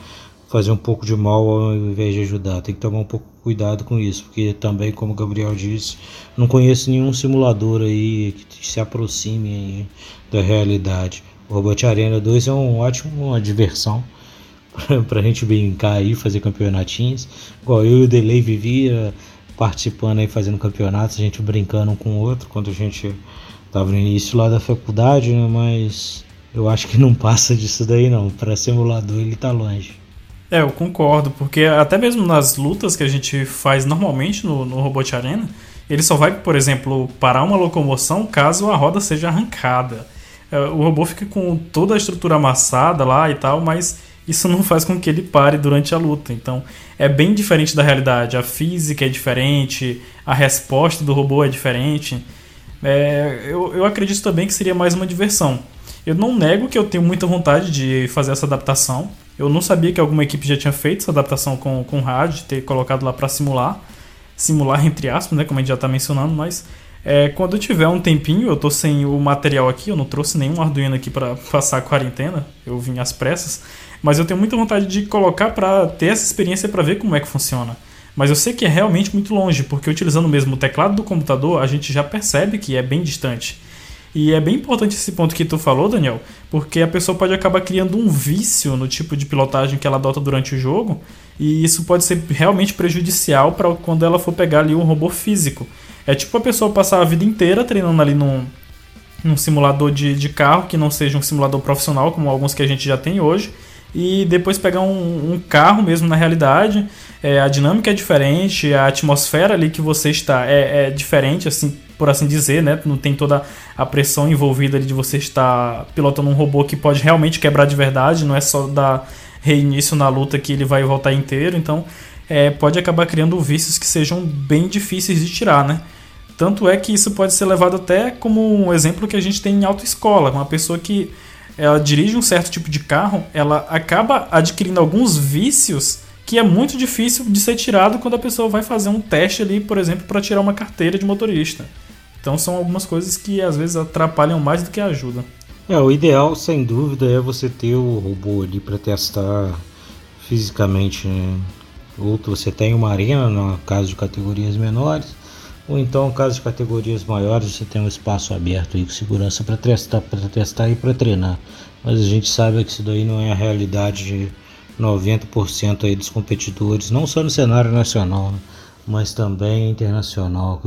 fazer um pouco de mal ao invés de ajudar. Tem que tomar um pouco cuidado com isso, porque também, como o Gabriel disse, não conheço nenhum simulador aí que se aproxime da realidade. O Robot Arena 2 é um ótimo, diversão <laughs> para a gente brincar aí, fazer campeonatinhos. Igual eu e o Delay vivia participando aí, fazendo campeonatos, a gente brincando um com o outro quando a gente estava no início lá da faculdade, né? mas eu acho que não <laughs> passa disso daí não. Para simulador ele tá longe. É, eu concordo, porque até mesmo nas lutas que a gente faz normalmente no, no Robot Arena, ele só vai, por exemplo, parar uma locomoção caso a roda seja arrancada. É, o robô fica com toda a estrutura amassada lá e tal, mas isso não faz com que ele pare durante a luta. Então é bem diferente da realidade. A física é diferente, a resposta do robô é diferente. É, eu, eu acredito também que seria mais uma diversão. Eu não nego que eu tenho muita vontade de fazer essa adaptação. Eu não sabia que alguma equipe já tinha feito essa adaptação com, com rádio, ter colocado lá para simular. Simular entre aspas, né, como a gente já está mencionando, mas é, quando eu tiver um tempinho, eu tô sem o material aqui, eu não trouxe nenhum Arduino aqui para <laughs> passar a quarentena, eu vim às pressas, mas eu tenho muita vontade de colocar para ter essa experiência para ver como é que funciona. Mas eu sei que é realmente muito longe, porque utilizando mesmo o teclado do computador, a gente já percebe que é bem distante. E é bem importante esse ponto que tu falou, Daniel, porque a pessoa pode acabar criando um vício no tipo de pilotagem que ela adota durante o jogo, e isso pode ser realmente prejudicial para quando ela for pegar ali um robô físico. É tipo a pessoa passar a vida inteira treinando ali num, num simulador de, de carro, que não seja um simulador profissional, como alguns que a gente já tem hoje, e depois pegar um, um carro mesmo na realidade. É, a dinâmica é diferente, a atmosfera ali que você está é, é diferente, assim por assim dizer, né? Não tem toda a pressão envolvida de você estar pilotando um robô que pode realmente quebrar de verdade, não é só dar reinício na luta que ele vai voltar inteiro, então é, pode acabar criando vícios que sejam bem difíceis de tirar, né? Tanto é que isso pode ser levado até como um exemplo que a gente tem em autoescola, uma pessoa que ela dirige um certo tipo de carro, ela acaba adquirindo alguns vícios que é muito difícil de ser tirado quando a pessoa vai fazer um teste ali, por exemplo, para tirar uma carteira de motorista. Então são algumas coisas que às vezes atrapalham mais do que ajudam. É, o ideal, sem dúvida, é você ter o robô ali para testar fisicamente. Né? Ou você tem uma arena, no caso de categorias menores, ou então, caso de categorias maiores, você tem um espaço aberto aí com segurança para testar, para testar e para treinar. Mas a gente sabe que isso daí não é a realidade de 90% aí dos competidores, não só no cenário nacional, né? mas também internacional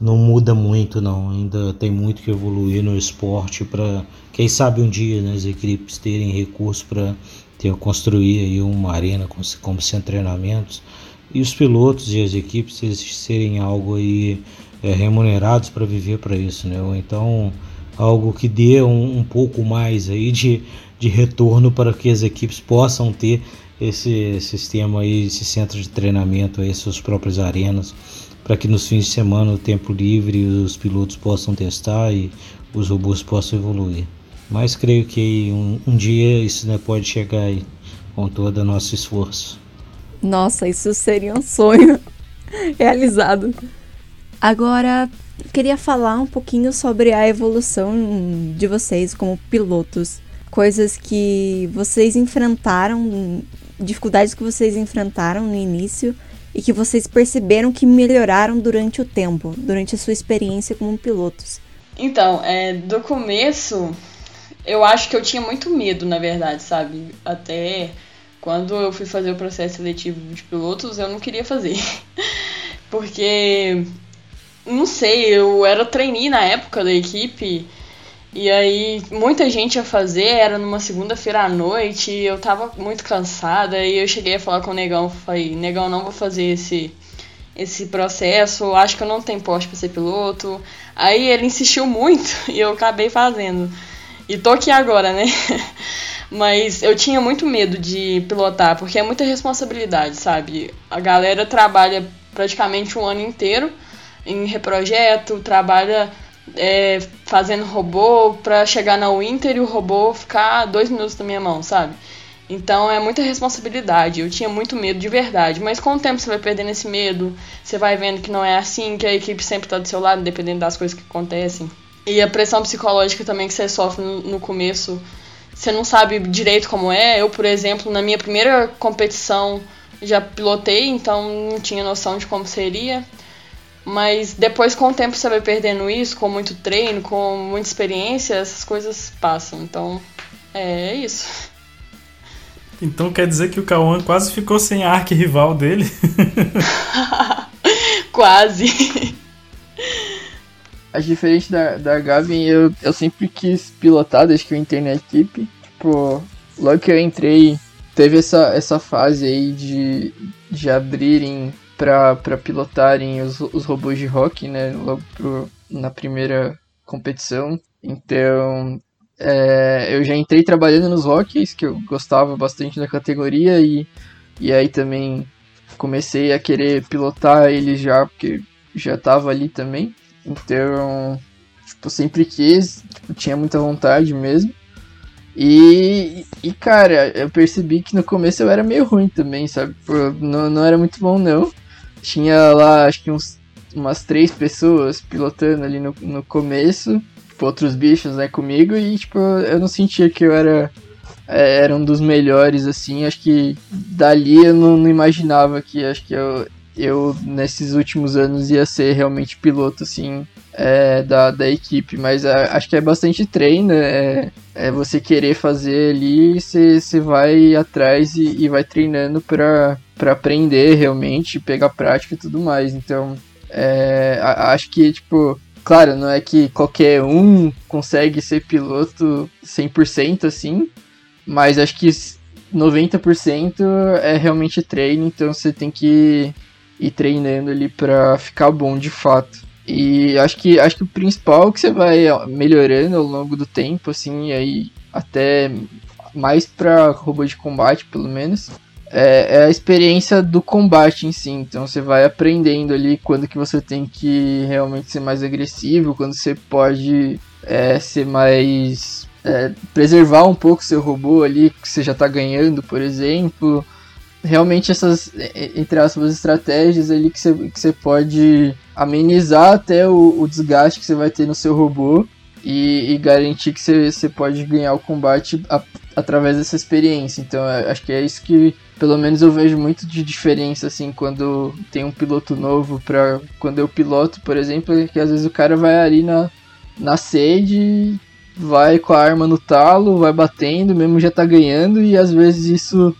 não muda muito não, ainda tem muito que evoluir no esporte para quem sabe um dia né, as equipes terem recursos para ter construir aí uma arena com como sem treinamentos e os pilotos e as equipes eles serem algo aí é, remunerados para viver para isso, né? Ou então algo que dê um, um, pouco mais aí de, de retorno para que as equipes possam ter esse sistema aí, esse centro de treinamento aí, suas próprias arenas para que nos fins de semana, o tempo livre, os pilotos possam testar e os robôs possam evoluir. Mas creio que um, um dia isso né, pode chegar aí, com todo o nosso esforço. Nossa, isso seria um sonho <laughs> realizado. Agora, queria falar um pouquinho sobre a evolução de vocês como pilotos. Coisas que vocês enfrentaram, dificuldades que vocês enfrentaram no início e que vocês perceberam que melhoraram durante o tempo, durante a sua experiência como pilotos? Então, é, do começo, eu acho que eu tinha muito medo, na verdade, sabe? Até quando eu fui fazer o processo seletivo de pilotos, eu não queria fazer. <laughs> Porque não sei, eu era trainee na época da equipe. E aí, muita gente ia fazer, era numa segunda-feira à noite, eu tava muito cansada, e eu cheguei a falar com o Negão, falei, Negão, não vou fazer esse, esse processo, acho que eu não tenho porte para ser piloto. Aí ele insistiu muito, <laughs> e eu acabei fazendo. E tô aqui agora, né? <laughs> Mas eu tinha muito medo de pilotar, porque é muita responsabilidade, sabe? A galera trabalha praticamente um ano inteiro em reprojeto, trabalha é, fazendo robô pra chegar na Winter e o robô ficar dois minutos na minha mão, sabe? Então é muita responsabilidade. Eu tinha muito medo de verdade. Mas com o tempo você vai perdendo esse medo, você vai vendo que não é assim, que a equipe sempre tá do seu lado, dependendo das coisas que acontecem. E a pressão psicológica também que você sofre no começo, você não sabe direito como é. Eu, por exemplo, na minha primeira competição já pilotei, então não tinha noção de como seria. Mas depois, com o tempo, você vai perdendo isso, com muito treino, com muita experiência, essas coisas passam. Então, é, é isso. Então quer dizer que o Cauã quase ficou sem a arqui-rival dele? <laughs> quase. Acho diferente da, da Gavin, eu, eu sempre quis pilotar desde que eu entrei na equipe. Tipo, logo que eu entrei, teve essa, essa fase aí de, de abrirem para pilotarem os, os robôs de rock, né? Logo pro, na primeira competição. Então, é, eu já entrei trabalhando nos rockies, que eu gostava bastante da categoria, e, e aí também comecei a querer pilotar eles já, porque já tava ali também. Então, tipo, sempre quis, tipo, tinha muita vontade mesmo. E, e, cara, eu percebi que no começo eu era meio ruim também, sabe? Não, não era muito bom, não. Tinha lá, acho que uns, umas três pessoas pilotando ali no, no começo, tipo, outros bichos, né, comigo, e, tipo, eu não sentia que eu era, é, era um dos melhores, assim, acho que dali eu não, não imaginava que, acho que eu, eu, nesses últimos anos, ia ser realmente piloto, assim, é, da, da equipe, mas é, acho que é bastante treino, é, é você querer fazer ali, você vai atrás e, e vai treinando para aprender realmente, pegar prática e tudo mais. Então, é, acho que, tipo, claro, não é que qualquer um consegue ser piloto 100% assim, mas acho que 90% é realmente treino, então você tem que ir treinando ali para ficar bom de fato. E acho que acho que o principal é que você vai melhorando ao longo do tempo, assim, aí até mais para robô de combate, pelo menos, é, é, a experiência do combate em si. Então você vai aprendendo ali quando que você tem que realmente ser mais agressivo, quando você pode é, ser mais. É, preservar um pouco seu robô ali, que você já está ganhando, por exemplo. Realmente essas, entre aspas, estratégias ali que você, que pode amenizar até o, o desgaste que você vai ter no seu robô e, e garantir que você, você pode ganhar o combate a, através dessa experiência. Então acho que é isso que pelo menos eu vejo muito de diferença assim quando tem um piloto novo para quando eu piloto, por exemplo, é que às vezes o cara vai ali na na sede, vai com a arma no talo, vai batendo, mesmo já tá ganhando e às vezes isso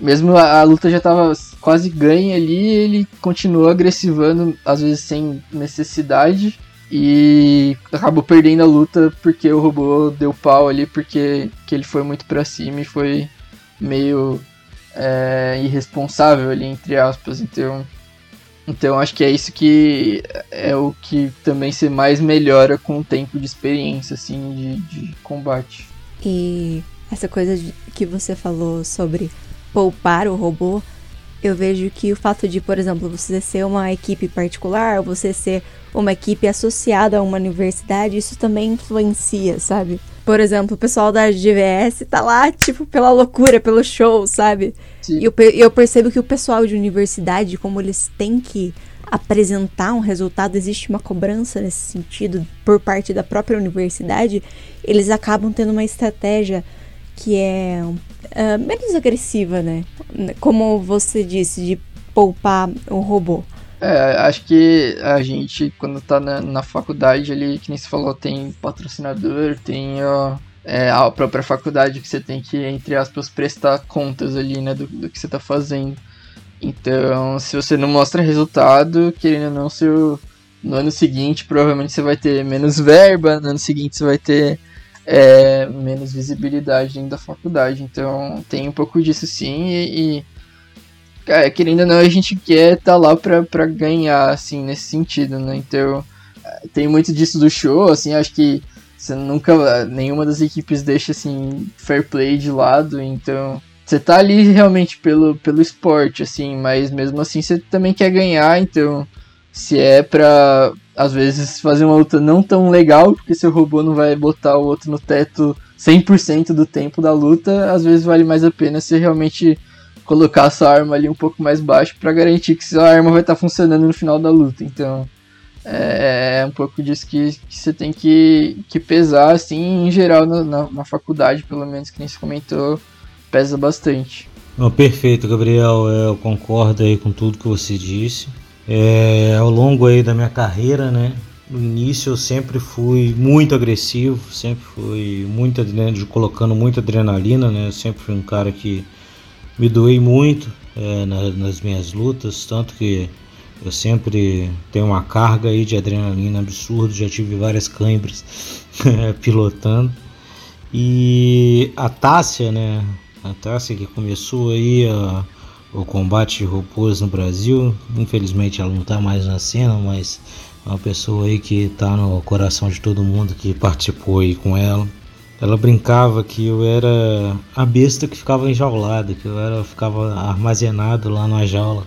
mesmo a, a luta já tava quase ganha ali, ele continua agressivando, às vezes sem necessidade e acabou perdendo a luta porque o robô deu pau ali porque que ele foi muito para cima e foi meio é, irresponsável ali, entre aspas. Então, então acho que é isso que é o que também se mais melhora com o tempo de experiência, assim, de, de combate. E essa coisa que você falou sobre poupar o robô, eu vejo que o fato de, por exemplo, você ser uma equipe particular, você ser uma equipe associada a uma universidade, isso também influencia, sabe? Por exemplo, o pessoal da GVS tá lá, tipo, pela loucura, pelo show, sabe? E eu, eu percebo que o pessoal de universidade, como eles têm que apresentar um resultado, existe uma cobrança nesse sentido por parte da própria universidade, eles acabam tendo uma estratégia que é uh, menos agressiva, né? Como você disse, de poupar o robô. É, acho que a gente, quando tá na, na faculdade ali, que nem você falou, tem patrocinador, tem ó, é, a própria faculdade que você tem que, entre aspas, prestar contas ali, né, do, do que você tá fazendo. Então, se você não mostra resultado, querendo ou não, seu, no ano seguinte provavelmente você vai ter menos verba, no ano seguinte você vai ter é, menos visibilidade dentro da faculdade. Então tem um pouco disso sim e, e querendo ou não, a gente quer estar tá lá pra ganhar, assim, nesse sentido, né? Então tem muito disso do show, assim, acho que você nunca, nenhuma das equipes deixa, assim, fair play de lado, então você tá ali realmente pelo, pelo esporte, assim, mas mesmo assim você também quer ganhar, então se é pra, às vezes, fazer uma luta não tão legal, porque seu robô não vai botar o outro no teto 100% do tempo da luta, às vezes vale mais a pena você realmente colocar a sua arma ali um pouco mais baixo para garantir que sua arma vai estar tá funcionando no final da luta. Então, é, um pouco disso que, que, você tem que, que pesar, assim, em geral, na, na, na faculdade, pelo menos, que nem se comentou, pesa bastante. Não, perfeito, Gabriel, é, eu concordo aí com tudo que você disse. É, ao longo aí da minha carreira, né, no início eu sempre fui muito agressivo, sempre fui muito colocando muita adrenalina, né? Eu sempre fui um cara que me doei muito é, nas minhas lutas, tanto que eu sempre tenho uma carga aí de adrenalina absurda, já tive várias câimbras <laughs> pilotando. E a Tássia, né? A Tássia que começou aí a, o combate robôs no Brasil. Infelizmente ela não está mais na cena, mas é uma pessoa aí que está no coração de todo mundo que participou aí com ela. Ela brincava que eu era a besta que ficava enjaulada, que eu era, ficava armazenado lá na jaula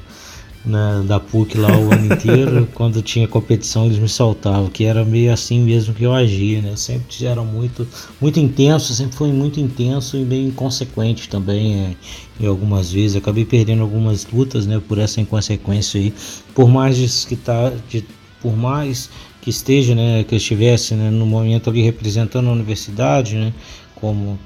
né, da PUC lá o ano inteiro. <laughs> Quando tinha competição, eles me soltavam, que era meio assim mesmo que eu agia, né? Sempre era muito, muito intenso, sempre foi muito intenso e meio inconsequente também é, em algumas vezes. acabei perdendo algumas lutas, né, por essa inconsequência aí. Por mais que tá, de, por mais que esteja, né, que eu estivesse né, no momento ali representando a universidade, né, como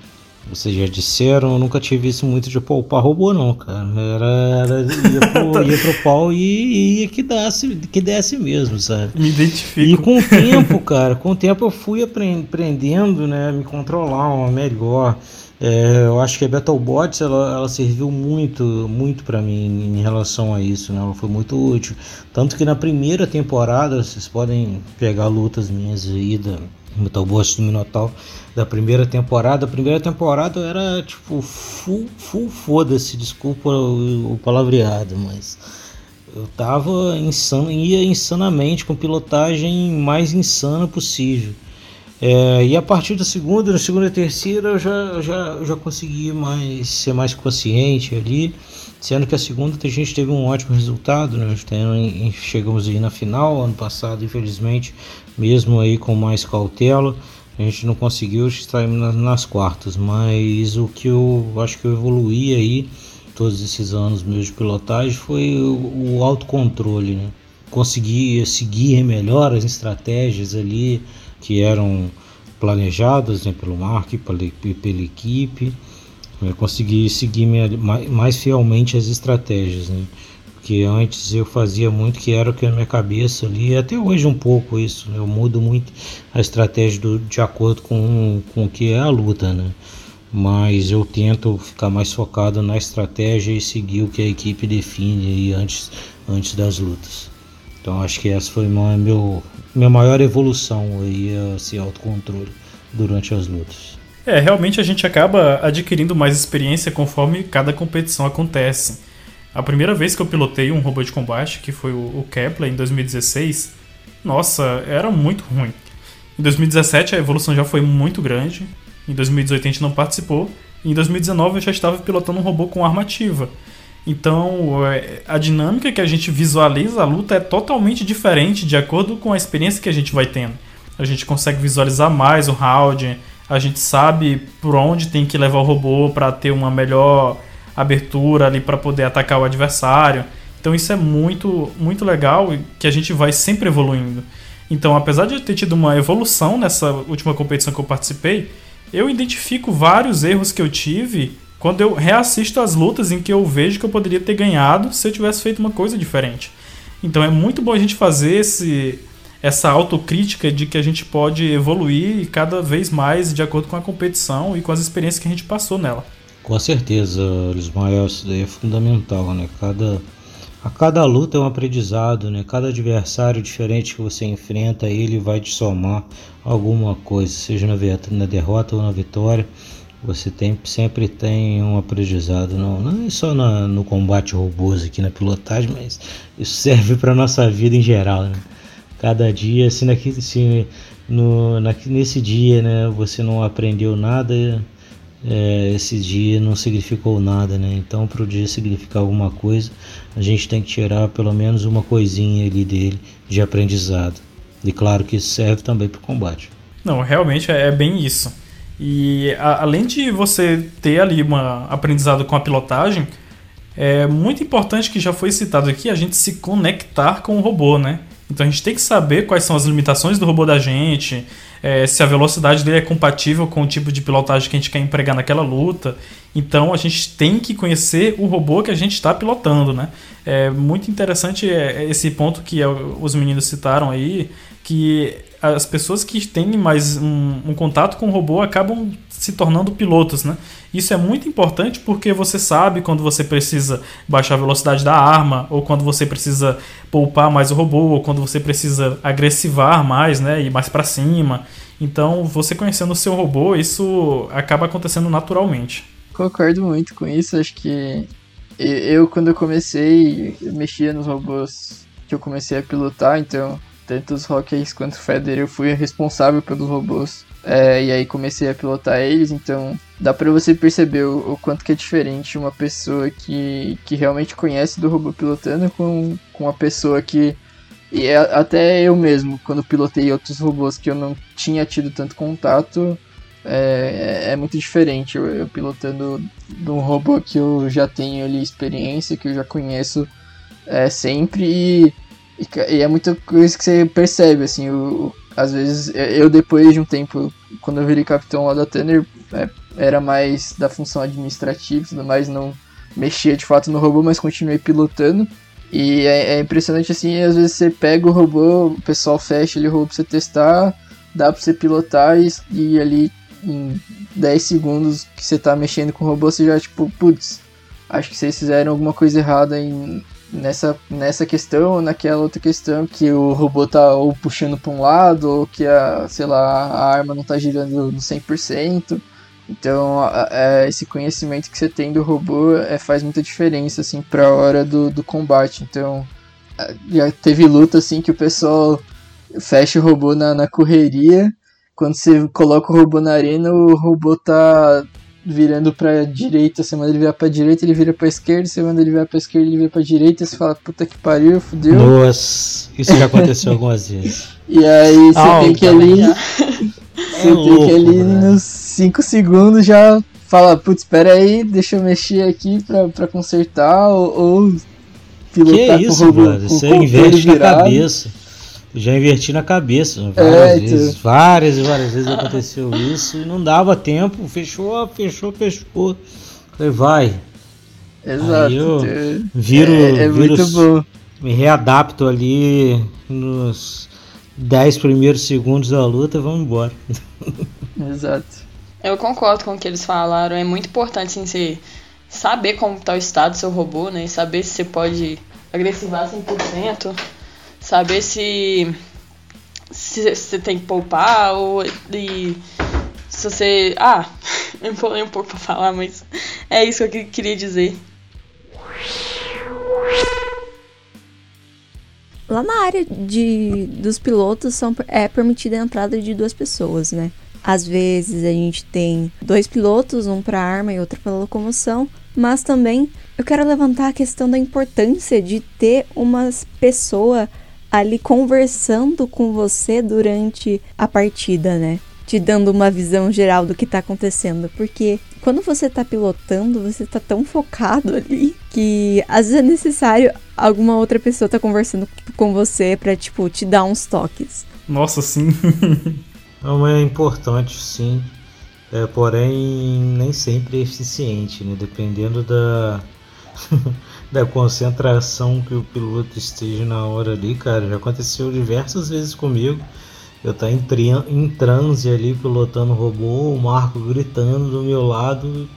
vocês já disseram, eu nunca tive isso muito de poupar robô, não, cara. Era, era <laughs> ia, pro, ia pro pau e ia que desse, que desse mesmo, sabe? Me identifico. E com o tempo, cara, com o tempo eu fui aprendendo, né, me controlar melhor. É, eu acho que a Battlebots ela, ela serviu muito, muito para mim em relação a isso, né? Ela foi muito útil. Tanto que na primeira temporada, vocês podem pegar lutas minhas aí da Battlebots do Minotaur da primeira temporada. A primeira temporada era tipo full, full foda-se, desculpa o, o, palavreado, mas eu tava insano, ia insanamente com pilotagem mais insana possível. É, e a partir da segunda, na segunda e terceira eu já, já, já consegui mais, ser mais consciente ali, sendo que a segunda a gente teve um ótimo resultado, né? chegamos aí na final ano passado, infelizmente, mesmo aí com mais cautela. A gente não conseguiu estar nas quartas, mas o que eu acho que eu evoluí aí todos esses anos meus de pilotagem foi o, o autocontrole, né? Conseguir seguir melhor as estratégias ali que eram planejadas né, pelo Mark e pela, pela equipe, né? conseguir seguir mais, mais fielmente as estratégias, né? Que antes eu fazia muito que era o que na minha cabeça ali, até hoje um pouco isso, né? eu mudo muito a estratégia do, de acordo com, com o que é a luta, né? Mas eu tento ficar mais focado na estratégia e seguir o que a equipe define antes, antes das lutas. Então acho que essa foi uma meu, minha maior evolução aí, esse autocontrole durante as lutas. É, realmente a gente acaba adquirindo mais experiência conforme cada competição acontece. A primeira vez que eu pilotei um robô de combate, que foi o Kepler em 2016, nossa, era muito ruim. Em 2017 a evolução já foi muito grande. Em 2018 a gente não participou. Em 2019 eu já estava pilotando um robô com arma ativa. Então é, a dinâmica que a gente visualiza a luta é totalmente diferente de acordo com a experiência que a gente vai tendo. A gente consegue visualizar mais o round, a gente sabe por onde tem que levar o robô para ter uma melhor abertura ali para poder atacar o adversário. Então isso é muito, muito legal que a gente vai sempre evoluindo. Então, apesar de ter tido uma evolução nessa última competição que eu participei, eu identifico vários erros que eu tive quando eu reassisto as lutas em que eu vejo que eu poderia ter ganhado se eu tivesse feito uma coisa diferente. Então é muito bom a gente fazer esse, essa autocrítica de que a gente pode evoluir cada vez mais de acordo com a competição e com as experiências que a gente passou nela. Com certeza, Ismael, isso daí é fundamental, né? Cada, A cada luta é um aprendizado, né? Cada adversário diferente que você enfrenta, ele vai te somar alguma coisa, seja na, derrota ou na vitória. Você tem, sempre tem um aprendizado, não, não é só na, no combate robôs aqui na pilotagem, mas isso <laughs> serve para nossa vida em geral, né? Cada dia, se, naqui, se no, na, nesse dia né, você não aprendeu nada, é, esse dia não significou nada, né? Então, para o dia significar alguma coisa, a gente tem que tirar pelo menos uma coisinha ali dele de aprendizado. E claro que isso serve também para o combate. Não, realmente é, bem isso. E a, além de você ter ali um aprendizado com a pilotagem, é muito importante que já foi citado aqui a gente se conectar com o robô, né? Então a gente tem que saber quais são as limitações do robô da gente, é, se a velocidade dele é compatível com o tipo de pilotagem que a gente quer empregar naquela luta. Então a gente tem que conhecer o robô que a gente está pilotando, né? É muito interessante é, esse ponto que os meninos citaram aí, que as pessoas que têm mais um, um, contato com o robô acabam se tornando pilotos, né? Isso é muito importante porque você sabe quando você precisa baixar a velocidade da arma, ou quando você precisa poupar mais o robô, ou quando você precisa agressivar mais, né? Ir mais para cima. Então, você conhecendo o seu robô, isso acaba acontecendo naturalmente. Concordo muito com isso. Acho que eu, quando eu comecei, eu mexia nos robôs que eu comecei a pilotar, então tanto os Rockies quanto o Federer, eu fui responsável pelos robôs. É, e aí comecei a pilotar eles, então dá para você perceber o, o, quanto que é diferente uma pessoa que, que realmente conhece do robô pilotando com, com uma pessoa que. E é, até eu mesmo, quando pilotei outros robôs que eu não tinha tido tanto contato, é, é, muito diferente. Eu, eu, pilotando de um robô que eu já tenho ali experiência, que eu já conheço é, sempre e e, e, é muita coisa que você percebe, assim, o, às vezes eu depois de um tempo, quando eu virei capitão lá da Tanner, é, era mais da função administrativa e tudo mais, não mexia de fato no robô, mas continuei pilotando. E é, é, impressionante assim, às vezes você pega o robô, o pessoal fecha ele o robô pra você testar, dá pra você pilotar e, e ali em 10 segundos que você tá mexendo com o robô, você já tipo, putz, acho que vocês fizeram alguma coisa errada em nessa, nessa questão ou naquela outra questão que o robô tá ou puxando para um lado ou que a, sei lá, a arma não tá girando no 100%. Então, é, esse conhecimento que você tem do robô é, faz muita diferença assim para a hora do, do combate. Então, já teve luta assim que o pessoal fecha o robô na, na correria. Quando você coloca o robô na arena, o robô tá virando pra direita, você manda ele virar pra direita, ele vira pra esquerda, você manda ele virar pra esquerda, ele vira pra direita, você fala, puta que pariu, fudeu. Nossa, isso já aconteceu <laughs> algumas vezes. E aí você ah, tem que ali. Você é tem louco, que ali mano. nos 5 segundos já fala, putz, espera aí, deixa eu mexer aqui pra, pra consertar, ou, ou pilotar que isso, com o robô. Mano, você inverte na cabeça já inverti na cabeça várias é, vezes. Tu... Várias e várias vezes aconteceu isso e não dava tempo. Fechou, fechou, fechou. Falei, vai. Exato. Aí eu viro, é, é viro muito bom. Me readapto ali nos 10 primeiros segundos da luta vamos embora. <laughs> Exato. Eu concordo com o que eles falaram. É muito importante sim, você saber como está o estado do seu robô, né? Saber se você pode agressivar 100% saber se se você tem que poupar ou e, se você. Ah, <laughs> eu empolei um pouco pra falar, mas é isso que eu queria dizer. Lá na área de, dos pilotos são, é permitida a entrada de duas pessoas, né? Às vezes a gente tem dois pilotos, um para arma e outro para locomoção, mas também eu quero levantar a questão da importância de ter uma pessoa ali conversando com você durante a partida, né? Te dando uma visão geral do que tá acontecendo. Porque quando você tá pilotando, você tá tão focado ali que às vezes é necessário alguma outra pessoa tá conversando com você pra, tipo, te dar uns toques. Nossa, sim. <laughs> Não é importante, sim. É, porém, nem sempre é eficiente, né? Dependendo da. <laughs> da concentração que o piloto esteja na hora ali, cara. Já aconteceu diversas vezes comigo. Eu tá em, em transe ali pilotando o robô, o Marco gritando do meu lado,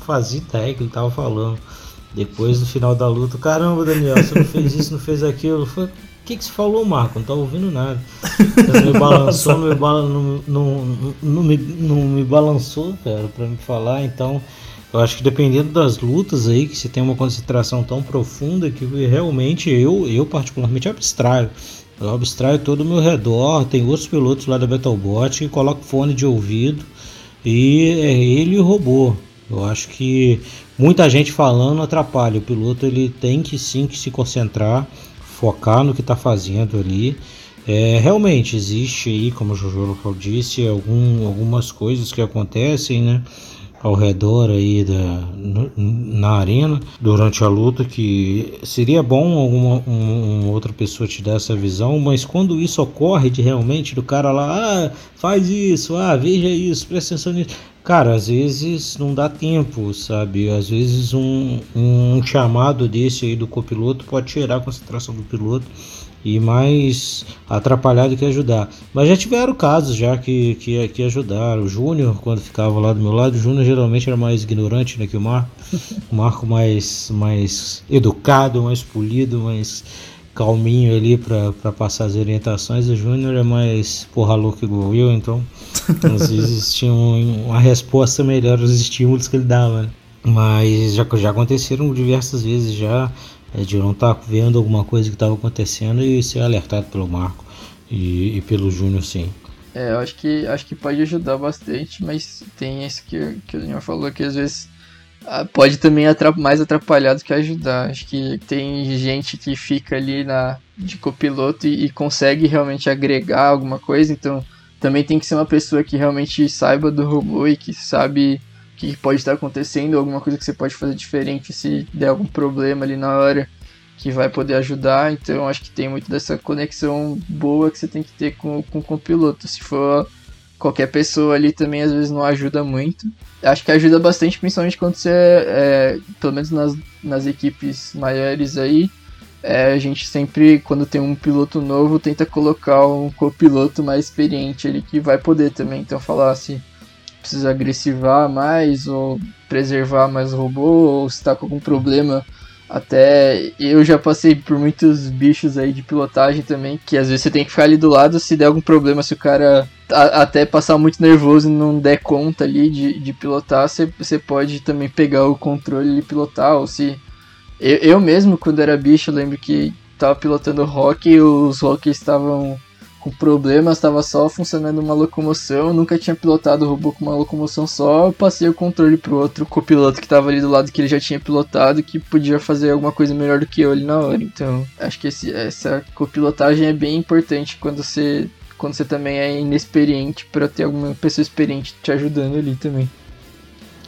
fazia ideia que ele tava falando. Depois, no final da luta, caramba, Daniel, você não fez isso, não fez aquilo. Foi, o que, que você falou, Marco? Não tá ouvindo nada. Você me balançou, não me, não, não, não, me, não me balançou, cara, pra me falar. Então, eu acho que dependendo das lutas aí, que você tem uma concentração tão profunda que realmente eu, eu particularmente abstraio. Eu abstraio todo o meu redor, tem outros pilotos lá da Battlebot que colocam fone de ouvido e é ele e o robô. Eu acho que muita gente falando atrapalha. O piloto ele tem que sim que se concentrar, focar no que está fazendo ali. É, realmente existe aí, como o Jojo disse, algum, algumas coisas que acontecem, né? Ao redor aí da, na arena durante a luta que seria bom alguma uma, uma outra pessoa te dar essa visão, mas quando isso ocorre de realmente do cara lá, ah, faz isso, ah, veja isso, presta atenção nisso. Cara, às vezes não dá tempo, sabe? Às vezes um, um chamado desse aí do copiloto pode tirar a concentração do piloto e mais atrapalhar do que ajudar. Mas já tiveram casos já que, que, que ajudaram. O Júnior, quando ficava lá do meu lado, o Júnior geralmente era mais ignorante né, que o Marco. O Marco mais, mais educado, mais polido, mais calminho ali para passar as orientações. O Júnior é mais porra louca igual eu, então às vezes tinha uma resposta melhor aos estímulos que ele dava. Né? Mas já, já aconteceram diversas vezes já é, de não estar tá vendo alguma coisa que estava acontecendo e ser alertado pelo Marco e, e pelo Júnior, sim. É, eu acho que, acho que pode ajudar bastante, mas tem isso que, que o Daniel falou, que às vezes ah, pode também atrap mais atrapalhar do que ajudar. Acho que tem gente que fica ali na de copiloto e, e, consegue realmente agregar alguma coisa, então também tem que ser uma pessoa que realmente saiba do robô e que sabe que pode estar acontecendo, alguma coisa que você pode fazer diferente se der algum problema ali na hora que vai poder ajudar. Então acho que tem muito dessa conexão boa que você tem que ter com, com, com o piloto. Se for qualquer pessoa ali também às vezes não ajuda muito. Acho que ajuda bastante, principalmente quando você, é, pelo menos nas, nas equipes maiores aí, é, a gente sempre, quando tem um piloto novo, tenta colocar um copiloto mais experiente ali que vai poder também. Então falar assim, precisa agressivar mais ou preservar mais o robô ou se tá com algum problema. Até eu já passei por muitos bichos aí de pilotagem também, que às vezes você tem que ficar ali do lado se der algum problema, se o cara a, até passar muito nervoso e não der conta ali de, de pilotar, você, você pode também pegar o controle e pilotar, ou se. Eu, eu mesmo, quando era bicho, lembro que tava pilotando rock e os rocks estavam com problemas, estava só funcionando uma locomoção, nunca tinha pilotado o robô com uma locomoção só, passei o controle pro outro copiloto que estava ali do lado que ele já tinha pilotado, que podia fazer alguma coisa melhor do que eu ali na hora. Então, acho que esse, essa copilotagem é bem importante quando você quando você também é inexperiente para ter alguma pessoa experiente te ajudando ali também.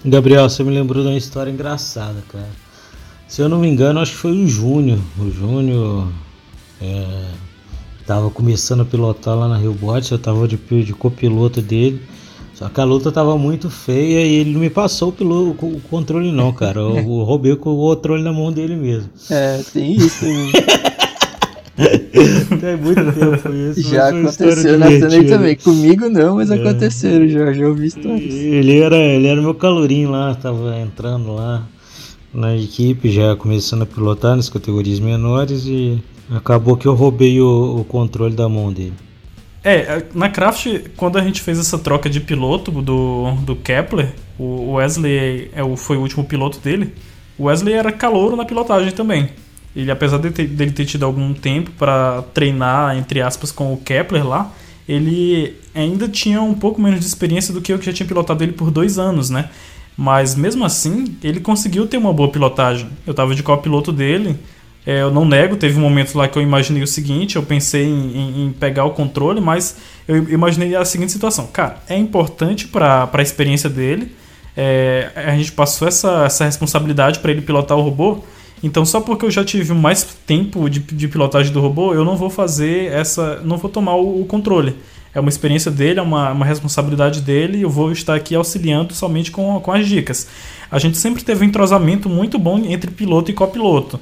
Gabriel, você me lembrou de uma história engraçada, cara. Se eu não me engano, acho que foi o Júnior. O Júnior é, Tava começando a pilotar lá na Rio Bote, eu tava de, de copiloto dele. Só que a luta tava muito feia e ele não me passou o, piloto, o controle não, cara. Eu, eu <laughs> roubei com o controle na mão dele mesmo. É, tem isso. <laughs> tem muito tempo isso. Já aconteceu na Tanner também. Comigo não, mas é. aconteceram já, já ouvi histórias. Ele era, ele era meu calorinho lá, tava entrando lá na equipe, já começando a pilotar nas categorias menores e Acabou que eu roubei o, o controle da mão dele. É, na Craft, quando a gente fez essa troca de piloto do, do Kepler, o Wesley é, foi o último piloto dele. O Wesley era calouro na pilotagem também. Ele, apesar de ter, dele ter tido algum tempo para treinar, entre aspas, com o Kepler lá, ele ainda tinha um pouco menos de experiência do que eu que já tinha pilotado ele por dois anos, né? Mas mesmo assim, ele conseguiu ter uma boa pilotagem. Eu tava de copiloto dele, é, eu não nego, teve um momento lá que eu imaginei o seguinte, eu pensei em, em, em pegar o controle, mas eu imaginei a seguinte situação. Cara, é importante para a experiência dele, é, a gente passou essa, essa responsabilidade para ele pilotar o robô, então só porque eu já tive mais tempo de, de pilotagem do robô, eu não vou fazer essa, não vou tomar o, o controle. É uma experiência dele, é uma, uma responsabilidade dele e eu vou estar aqui auxiliando somente com, com as dicas. A gente sempre teve um entrosamento muito bom entre piloto e copiloto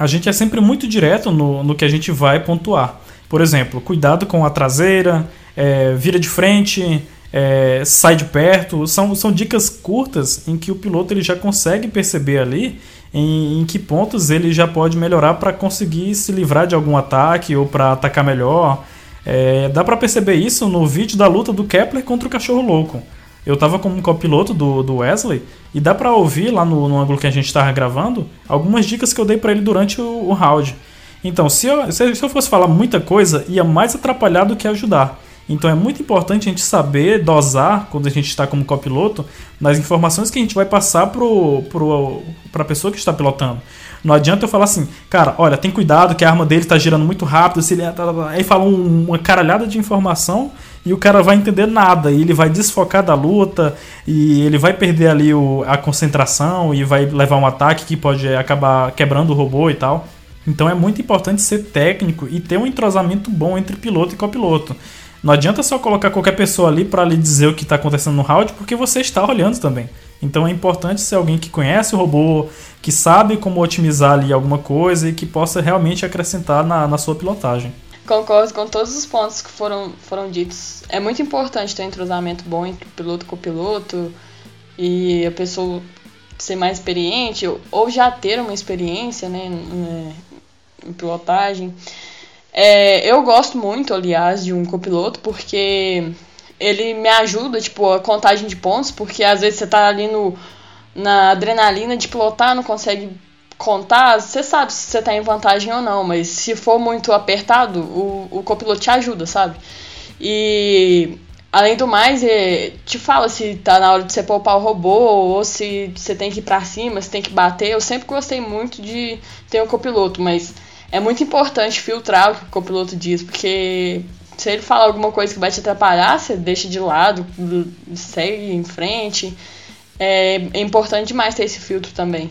a gente é sempre muito direto no, no que a gente vai pontuar. Por exemplo, cuidado com a traseira, é, vira de frente, é, sai de perto. São, são dicas curtas em que o piloto ele já consegue perceber ali em, em que pontos ele já pode melhorar para conseguir se livrar de algum ataque ou para atacar melhor. É, dá para perceber isso no vídeo da luta do Kepler contra o Cachorro Louco. Eu tava como copiloto do, do Wesley e dá para ouvir lá no, no ângulo que a gente tava gravando algumas dicas que eu dei para ele durante o, o round. Então, se eu, se eu fosse falar muita coisa, ia mais atrapalhar do que ajudar. Então é muito importante a gente saber dosar, quando a gente está como copiloto, nas informações que a gente vai passar para pro, a pessoa que está pilotando. Não adianta eu falar assim, cara, olha, tem cuidado que a arma dele está girando muito rápido, se ele é, tá, tá, tá", aí fala uma caralhada de informação e o cara vai entender nada, e ele vai desfocar da luta, e ele vai perder ali o, a concentração e vai levar um ataque que pode acabar quebrando o robô e tal. Então é muito importante ser técnico e ter um entrosamento bom entre piloto e copiloto. Não adianta só colocar qualquer pessoa ali para lhe dizer o que está acontecendo no round, porque você está olhando também. Então é importante ser alguém que conhece o robô, que sabe como otimizar ali alguma coisa e que possa realmente acrescentar na, na sua pilotagem. Concordo com todos os pontos que foram, foram ditos. É muito importante ter um entrosamento bom entre piloto com piloto e a pessoa ser mais experiente ou já ter uma experiência né, em pilotagem. É, eu gosto muito, aliás, de um copiloto, porque ele me ajuda, tipo, a contagem de pontos, porque às vezes você tá ali no, na adrenalina de pilotar, não consegue contar, você sabe se você tá em vantagem ou não, mas se for muito apertado, o, o copiloto te ajuda, sabe? E além do mais, é, te fala se tá na hora de você poupar o robô ou se você tem que ir pra cima, se tem que bater. Eu sempre gostei muito de ter um copiloto, mas é muito importante filtrar o que o copiloto diz, porque se ele falar alguma coisa que vai te atrapalhar, você deixa de lado, segue em frente. É, é importante demais ter esse filtro também.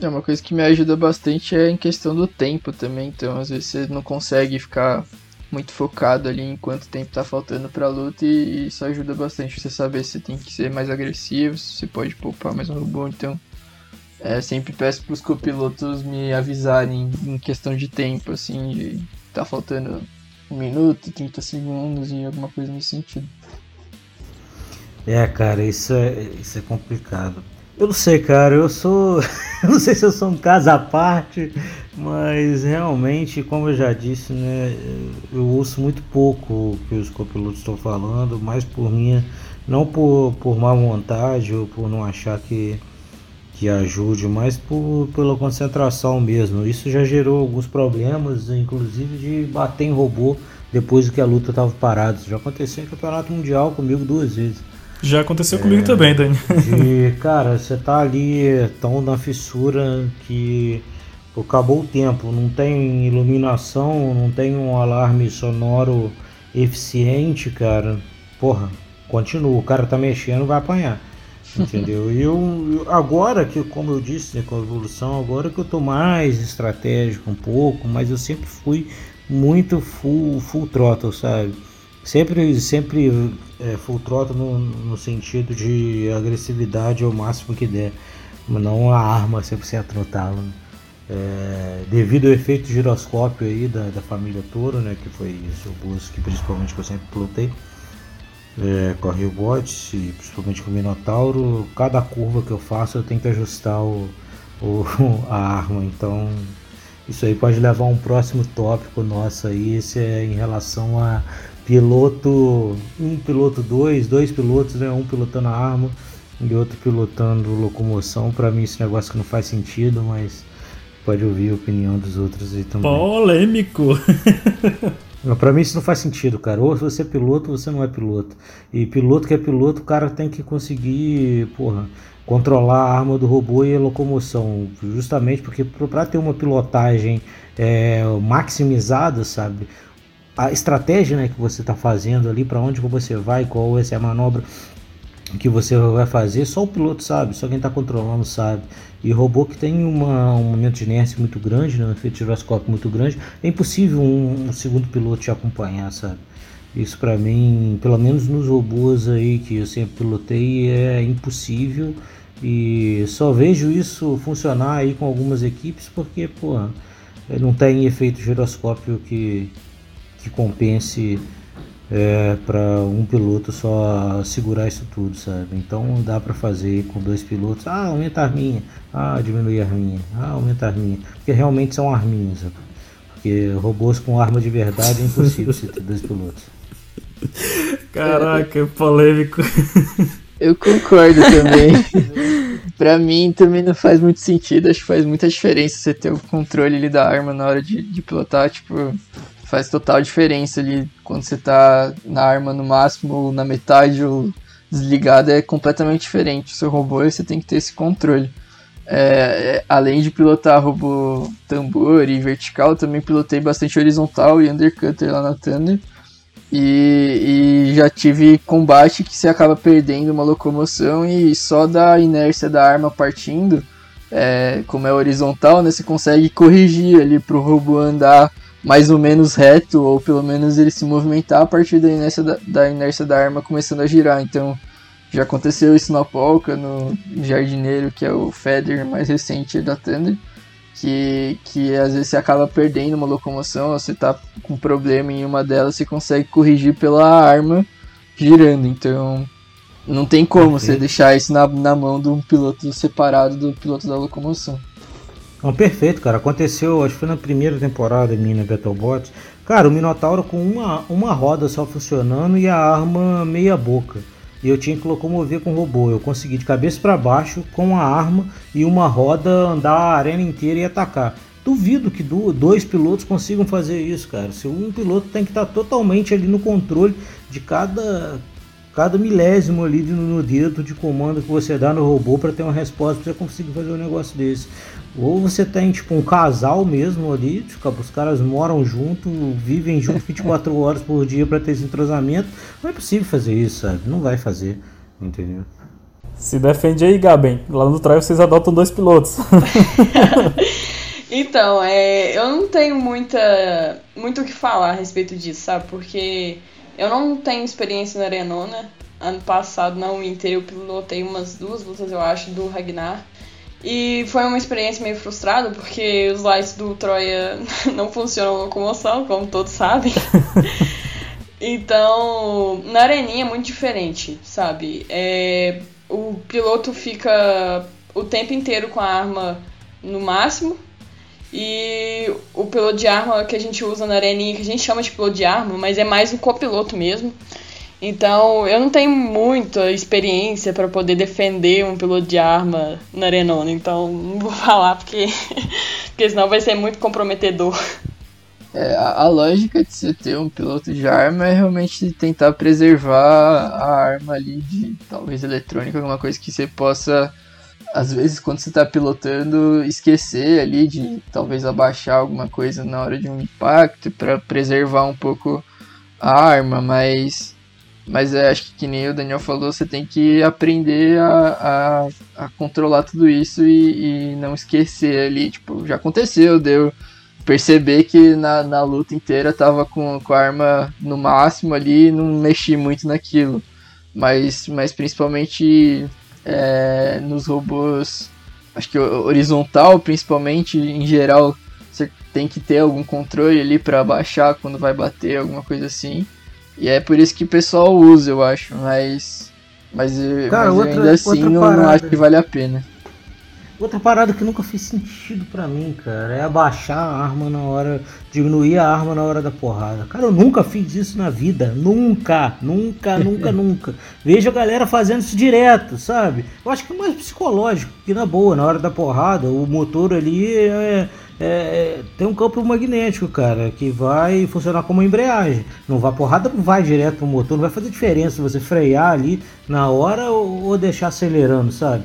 É uma coisa que me ajuda bastante é em questão do tempo também. Então, às vezes você não consegue ficar muito focado ali em quanto tempo tá faltando pra luta e isso ajuda bastante você saber se tem que ser mais agressivo, se você pode poupar mais um robô. Então, é, sempre peço para os copilotos me avisarem em questão de tempo, assim, de tá faltando um minuto, 30 segundos e alguma coisa nesse sentido. É, cara, isso é, isso é complicado. Eu não sei, cara, eu sou. <laughs> eu não sei se eu sou um caso à parte, mas realmente, como eu já disse, né, eu ouço muito pouco o que os copilotos estão falando, mais por minha. Não por, por má vontade ou por não achar que que ajude, mas por, pela concentração mesmo. Isso já gerou alguns problemas, inclusive de bater em robô depois que a luta estava parada. Isso já aconteceu em campeonato mundial comigo duas vezes. Já aconteceu é, comigo também, Dani. De, <laughs> cara, você tá ali tão na fissura que acabou o tempo, não tem iluminação, não tem um alarme sonoro eficiente, cara. Porra, continua, o cara tá mexendo, vai apanhar. Entendeu? <laughs> E eu, agora que, como eu disse, né, com a evolução, agora que eu tô mais estratégico um pouco, mas eu sempre fui muito full, full throttle, sabe? Sempre, sempre é, full throttle no, no sentido de agressividade ao máximo que der, mas não a arma 100% throttle. Né? É, devido ao efeito giroscópio aí da, da família Toro, né, que foi esse o que principalmente que eu sempre plotei, é, com a Rio principalmente com o Minotauro, cada curva que eu faço eu tenho que ajustar o, o, <laughs> a arma, então isso aí pode levar a um próximo tópico nosso aí, esse é em relação a piloto, um piloto dois, dois pilotos, né, um pilotando a arma e outro pilotando locomoção, para mim esse negócio que não faz sentido, mas pode ouvir a opinião dos outros aí também. Polêmico! <laughs> Para mim isso não faz sentido, cara. Ou você é piloto ou você não é piloto. E piloto que é piloto, o cara tem que conseguir, porra, controlar a arma do robô e a locomoção. Justamente porque para ter uma pilotagem é, maximizada, sabe? A estratégia né, que você está fazendo ali, para onde você vai, qual vai ser a manobra que você vai fazer, só o piloto sabe, só quem está controlando sabe. E robô que tem uma, um momento de inércia muito grande, né, um efeito giroscópio muito grande, é impossível um, um segundo piloto te acompanhar, sabe? Isso para mim, pelo menos nos robôs aí que eu sempre pilotei, é impossível. E só vejo isso funcionar aí com algumas equipes porque, pô, não tem efeito giroscópio que, que compense é, para um piloto só segurar isso tudo, sabe? Então dá para fazer com dois pilotos. Ah, aumenta a arminha. Ah, diminui a arminha. Ah, aumenta a arminha. Porque realmente são arminhas. Sabe? Porque robôs com arma de verdade é impossível você ter dois pilotos. Caraca, polêmico. Eu concordo também. <laughs> pra mim também não faz muito sentido, acho que faz muita diferença você ter o controle ali da arma na hora de, de pilotar, tipo, faz total diferença ali quando você tá na arma no máximo, ou na metade ou desligada, é completamente diferente. O seu robô você tem que ter esse controle. É, é, além de pilotar robô tambor e vertical, também pilotei bastante horizontal e undercutter lá na Thunder. E, e, já tive combate que você acaba perdendo uma locomoção e só da inércia da arma partindo, é, como é horizontal, né, você consegue corrigir ali para o robô andar mais ou menos reto, ou pelo menos ele se movimentar a partir da inércia da, da inércia da arma começando a girar. Então já aconteceu isso na Polka, no Jardineiro, que é o Feather mais recente da Thunder que, que às vezes você acaba perdendo uma locomoção, você tá com problema em uma delas, você consegue corrigir pela arma girando. Então não tem como você deixar isso na, na mão de um piloto separado do piloto da locomoção. Não, perfeito, cara. Aconteceu, acho que foi na primeira temporada minha na Battlebots. Cara, o Minotauro com uma, uma roda só funcionando e a arma meia boca e eu tinha que locomover com o robô. Eu consegui de cabeça para baixo com a arma e uma roda andar a arena inteira e atacar. Duvido que dois pilotos consigam fazer isso, cara. Se um piloto tem que estar totalmente ali no controle de cada cada milésimo ali no dedo de comando que você dá no robô para ter uma resposta para você conseguir fazer um negócio desse. Ou você tem tipo um casal mesmo ali, tipo, os caras moram junto, vivem junto <laughs> 24 horas por dia para ter esse entrosamento. Não é possível fazer isso, sabe? Não vai fazer, entendeu? Se defende aí, Gaben. Lá no Troia vocês adotam dois pilotos. <laughs> então, é, eu não tenho muita, muito o que falar a respeito disso, sabe? Porque eu não tenho experiência na Arenona. Ano passado, na Winter, eu pilotei umas duas lutas, eu acho, do Ragnar. E foi uma experiência meio frustrada, porque os lights do Troia <laughs> não funcionam locomoção, como todos sabem. <laughs> então, na areninha é muito diferente, sabe? É, o piloto fica o tempo inteiro com a arma no máximo. E o piloto de arma que a gente usa na areninha, que a gente chama de piloto de arma, mas é mais um copiloto mesmo. Então, eu não tenho muita experiência para poder defender um piloto de arma na Arenona, então não vou <laughs> falar porque, porque senão vai ser muito comprometedor. É, a, lógica de você ter um piloto de arma é realmente tentar preservar a arma ali de talvez eletrônica, alguma coisa que você possa, às vezes, quando você está pilotando, esquecer ali de talvez abaixar alguma coisa na hora de um impacto para preservar um pouco a arma, mas mas é, acho que, que nem o Daniel falou, você tem que aprender a, a, a controlar tudo isso e, e, não esquecer ali. Tipo, já aconteceu, deu perceber que na, na luta inteira tava com, com a arma no máximo ali e não mexi muito naquilo. Mas, mas principalmente é, nos robôs, acho que horizontal, principalmente em geral, você tem que ter algum controle ali para baixar quando vai bater, alguma coisa assim. E é por isso que o pessoal usa, eu acho, mas. Mas, Cara, mas outra, ainda assim não, não, acho que vale a pena. Outra parada que nunca fez sentido para mim, cara, é abaixar a arma na hora. diminuir a arma na hora da porrada. Cara, eu nunca fiz isso na vida. Nunca, nunca, <laughs> nunca, nunca. Vejo a galera fazendo isso direto, sabe? Eu acho que é mais psicológico, que na boa, na hora da porrada, o motor ali é é, é, tem um campo magnético, cara, que vai funcionar como embreagem. Não vai porrada, não vai direto pro motor, não vai fazer diferença você frear ali na hora ou, ou deixar acelerando, sabe?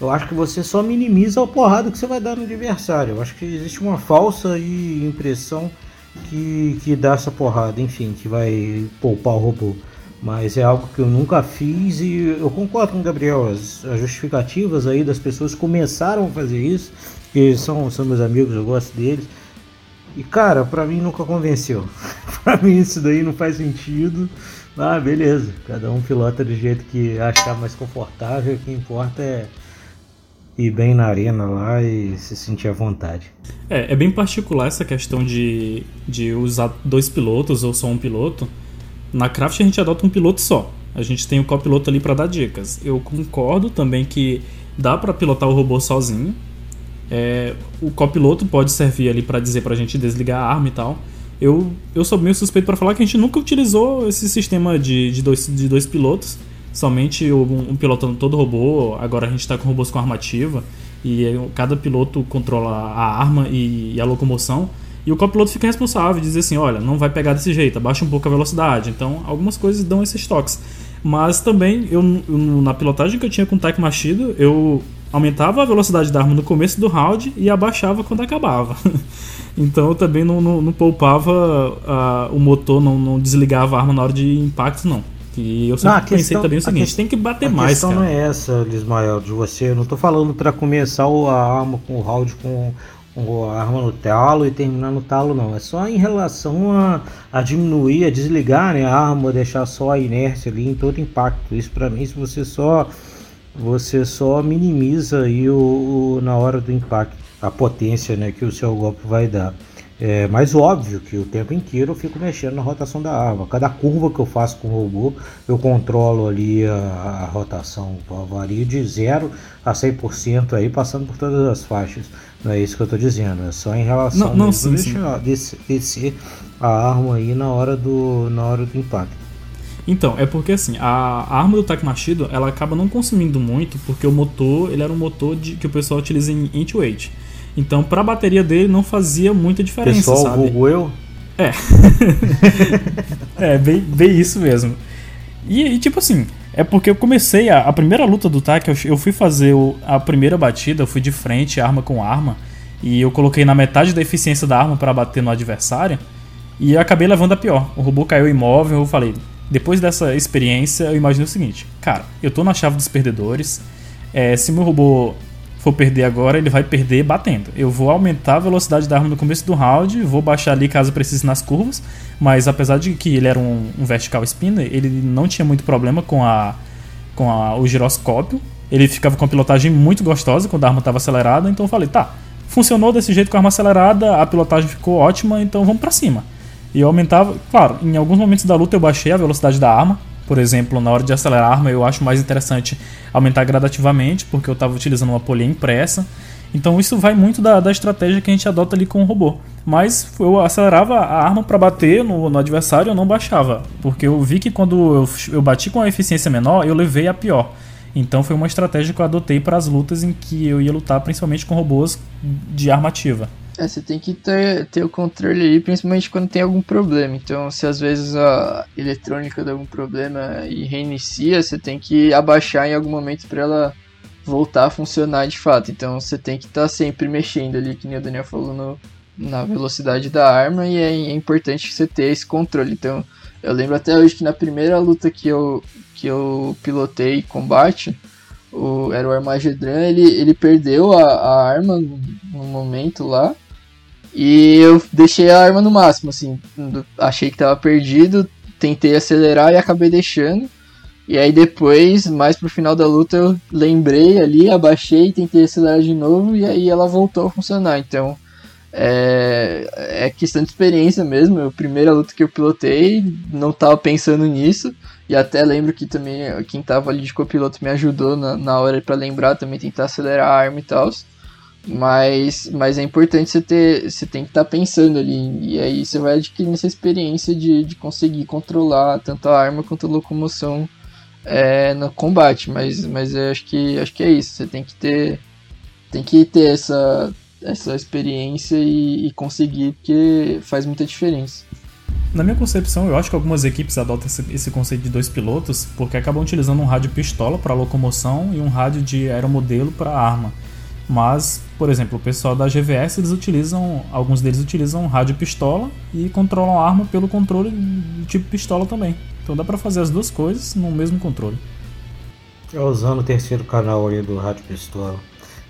Eu acho que você só minimiza a porrada que você vai dar no adversário. Eu acho que existe uma falsa impressão que, que dá essa porrada, enfim, que vai poupar o robô. Mas é algo que eu nunca fiz e eu concordo com o Gabriel. As, as justificativas aí das pessoas começaram a fazer isso que são, são meus amigos, eu gosto deles. E cara, pra mim nunca convenceu. <laughs> pra mim isso daí não faz sentido. Ah, beleza. Cada um pilota do jeito que achar mais confortável. O que importa é ir bem na arena lá e se sentir à vontade. É, é bem particular essa questão de, de usar dois pilotos ou só um piloto. Na Craft a gente adota um piloto só. A gente tem o copiloto ali para dar dicas. Eu concordo também que dá para pilotar o robô sozinho. É, o copiloto pode servir ali para dizer pra gente desligar a arma e tal. Eu, eu sou meio suspeito para falar que a gente nunca utilizou esse sistema de, de, dois, de dois pilotos. Somente um, um pilotando todo robô. Agora a gente está com robôs com armativa. E cada piloto controla a arma e, e a locomoção. E o copiloto fica responsável, dizer assim, olha, não vai pegar desse jeito, abaixa um pouco a velocidade. Então, algumas coisas dão esses toques. Mas também, eu, eu na pilotagem que eu tinha com o Tac Machido, eu aumentava a velocidade da arma no começo do round e abaixava quando acabava. <laughs> então eu também não, não, não poupava uh, o motor, não, não, desligava a arma na hora de impacto, não. E eu sempre não, pensei questão, também o seguinte, tem que bater a mais, A questão não é essa, Lismael, de você. Eu não estou falando para começar a arma com o round com a arma no talo e terminar no talo, não. É só em relação a, a diminuir, a desligar né, a arma, deixar só a inércia ali em todo impacto. Isso para mim, se você só você só minimiza aí o, o, na hora do impacto a potência né, que o seu golpe vai dar. É mais óbvio que o tempo inteiro eu fico mexendo na rotação da arma. Cada curva que eu faço com o robô, eu controlo ali a, a rotação. Varia de 0 a 100% aí, passando por todas as faixas. Não é isso que eu estou dizendo, é só em relação não, não, sim, deixar, descer, descer a arma aí na hora do, na hora do impacto. Então, é porque assim, a, a arma do Tak Machido, ela acaba não consumindo muito, porque o motor, ele era um motor de, que o pessoal utiliza em Intuate. Então, para a bateria dele não fazia muita diferença, Pessoal, sabe? Pessoal, eu? É. <laughs> é, bem, bem isso mesmo. E, e, tipo assim, é porque eu comecei a, a primeira luta do TAC, eu, eu fui fazer o, a primeira batida, eu fui de frente, arma com arma, e eu coloquei na metade da eficiência da arma para bater no adversário, e eu acabei levando a pior. O robô caiu imóvel, eu falei, depois dessa experiência, eu imaginei o seguinte, cara, eu tô na chave dos perdedores, é, se meu robô for perder agora, ele vai perder batendo. Eu vou aumentar a velocidade da arma no começo do round, vou baixar ali caso precise nas curvas, mas apesar de que ele era um, um vertical spinner, ele não tinha muito problema com, a, com a, o giroscópio. Ele ficava com a pilotagem muito gostosa quando a arma estava acelerada, então eu falei, tá, funcionou desse jeito com a arma acelerada, a pilotagem ficou ótima, então vamos para cima. E eu aumentava, claro, em alguns momentos da luta eu baixei a velocidade da arma, por exemplo, na hora de acelerar a arma, eu acho mais interessante aumentar gradativamente, porque eu estava utilizando uma polia impressa. Então isso vai muito da, da, estratégia que a gente adota ali com o robô. Mas eu acelerava a arma para bater no, no, adversário, eu não baixava, porque eu vi que quando eu, eu bati com a eficiência menor, eu levei a pior. Então foi uma estratégia que eu adotei para as lutas em que eu ia lutar principalmente com robôs de arma ativa. É, você tem que ter, ter o controle aí, principalmente quando tem algum problema. Então, se às vezes a eletrônica dá algum problema e reinicia, você tem que abaixar em algum momento para ela voltar a funcionar de fato. Então, você tem que estar tá sempre mexendo ali, que nem o Daniel falou, no, na velocidade da arma, e é, é importante você ter esse controle. Então, eu lembro até hoje que na primeira luta que eu, que eu pilotei combate, o, era o Armagedran, ele, ele perdeu a, a arma no momento lá. E eu deixei a arma no máximo, assim. Achei que tava perdido, tentei acelerar e acabei deixando. E aí depois, mais pro final da luta, eu lembrei ali, abaixei, tentei acelerar de novo e aí ela voltou a funcionar. Então é, é questão de experiência mesmo. A primeira luta que eu pilotei, não tava pensando nisso. E até lembro que também quem tava ali de copiloto me ajudou na, na hora para lembrar também tentar acelerar a arma e tal. Mas, mas é importante você ter. Você tem que estar tá pensando ali. E aí você vai adquirindo essa experiência de, de conseguir controlar tanto a arma quanto a locomoção é, no combate. Mas, mas eu acho que, acho que é isso. Você tem que ter. Tem que ter essa, essa experiência e, e conseguir, porque faz muita diferença. Na minha concepção, eu acho que algumas equipes adotam esse, conceito de dois pilotos porque acabam utilizando um rádio pistola para locomoção e um rádio de aeromodelo para arma. Mas, por exemplo, o pessoal da GVS, eles utilizam, alguns deles utilizam rádio pistola e controlam a arma pelo controle do tipo pistola também. Então dá para fazer as duas coisas no mesmo controle. É usando o terceiro canal ali do rádio pistola.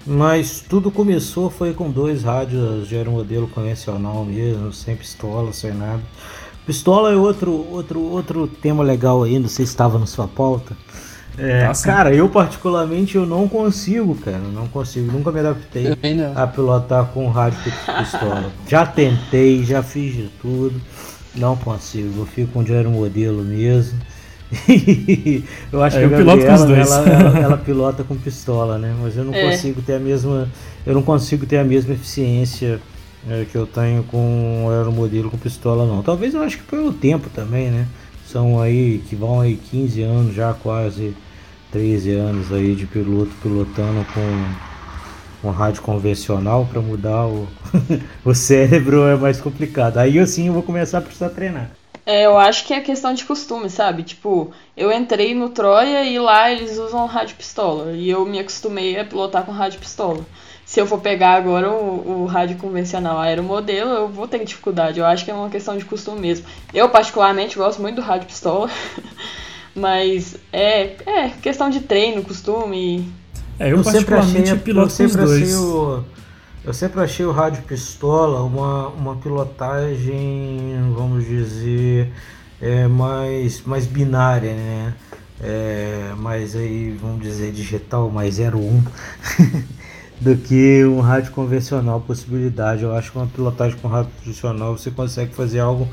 Mas tudo começou foi com dois rádios de aeromodelo convencional mesmo, sem pistola, sem nada. Pistola é outro, outro, outro tema legal aí, não sei se estava na sua pauta. É, tá cara, eu particularmente eu não consigo, cara, não consigo, nunca me adaptei a pilotar com rádio pistola. já tentei, já fiz de tudo. Não consigo, eu fico onde era o modelo mesmo. <laughs> eu acho é, que a Gabriela, ela, ela, ela, <laughs> pilota com pistola, né? Mas eu não é. consigo ter a mesma. Eu não consigo ter a mesma eficiência é, que eu tenho com o aeromodelo com pistola não. Talvez eu acho que pelo tempo também, né? São aí que vão aí 15 anos já quase 13 anos aí de piloto pilotando com um rádio convencional para mudar o, <laughs> o cérebro é mais complicado. Aí eu sim eu vou começar a precisar treinar. É, eu acho que é questão de costume, sabe? Tipo, eu entrei no Troia e lá eles usam rádio pistola. E eu me acostumei a pilotar com rádio pistola. Se eu for pegar agora o, o rádio convencional aeromodelo, eu vou ter dificuldade. Eu acho que é uma questão de costume mesmo. Eu, particularmente, gosto muito do rádio pistola. <laughs> Mas é, é questão de treino, costume. É, eu, eu particularmente achei, piloto eu sempre dois. O, eu sempre achei o rádio pistola uma, uma pilotagem, vamos dizer, é, mais, mais binária, né? É, mais aí, vamos dizer, digital, mais 01, <laughs> do que um rádio convencional possibilidade. Eu acho que uma pilotagem com rádio convencional você consegue fazer algo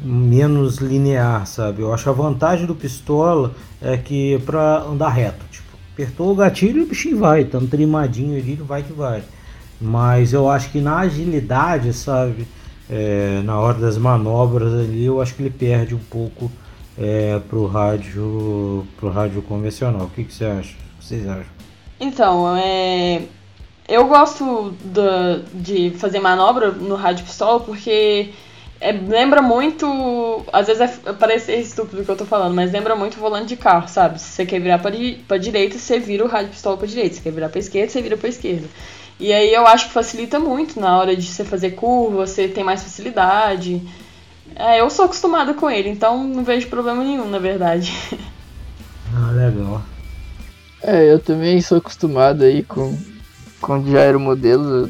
menos linear, sabe? Eu acho a vantagem do pistola é que para andar reto, tipo, apertou o gatilho e o bichinho vai, tá trimadinho ali, vai que vai. Mas eu acho que na agilidade, sabe? É, na hora das manobras ali, eu acho que ele perde um pouco é, pro rádio pro rádio convencional. O que, que você acha? Vocês acham? Então, é, eu gosto de fazer manobra no rádio pistola porque é, lembra muito. Às vezes é, parece estúpido o que eu tô falando, mas lembra muito o volante de carro, sabe? Se você quer virar pra, pra direita, você vira o rádio pistola pra direita. Se quer virar pra esquerda, você vira pra esquerda. E aí eu acho que facilita muito na hora de você fazer curva, você tem mais facilidade. É, eu sou acostumada com ele, então não vejo problema nenhum, na verdade. <laughs> Ah, legal. É, eu também sou acostumado aí com, com já era o modelo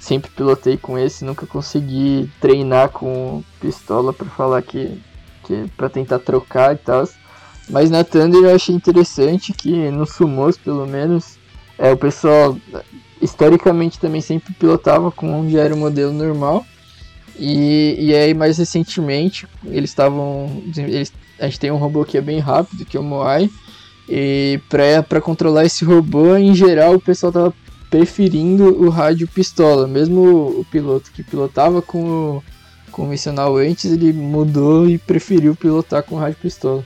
sempre pilotei com esse, nunca consegui treinar com pistola para falar que, que para tentar trocar e tal. Mas na Thunder eu achei interessante que no Sumos, pelo menos, é, o pessoal historicamente também sempre pilotava com um era o modelo normal. E, e aí mais recentemente eles estavam. A gente tem um robô que é bem rápido, que é o Moai. E para controlar esse robô, em geral, o pessoal tava preferindo o rádio pistola. Mesmo o piloto que pilotava com o convencional antes, ele mudou e preferiu pilotar com o rádio pistola.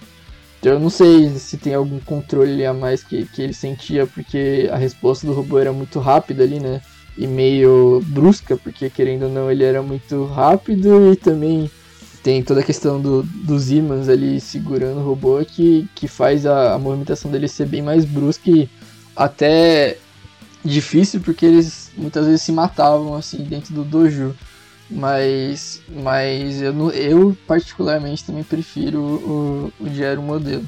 Eu não sei se tem algum controle a mais que, que ele sentia, porque a resposta do robô era muito rápida ali, né? E meio brusca, porque querendo ou não ele era muito rápido e também tem toda a questão do, dos ímãs ali segurando o robô que, que faz a, a movimentação dele ser bem mais brusca e até difícil porque eles muitas vezes se matavam assim dentro do dojo. Mas, mas eu, eu particularmente também prefiro o, o Gero modelo.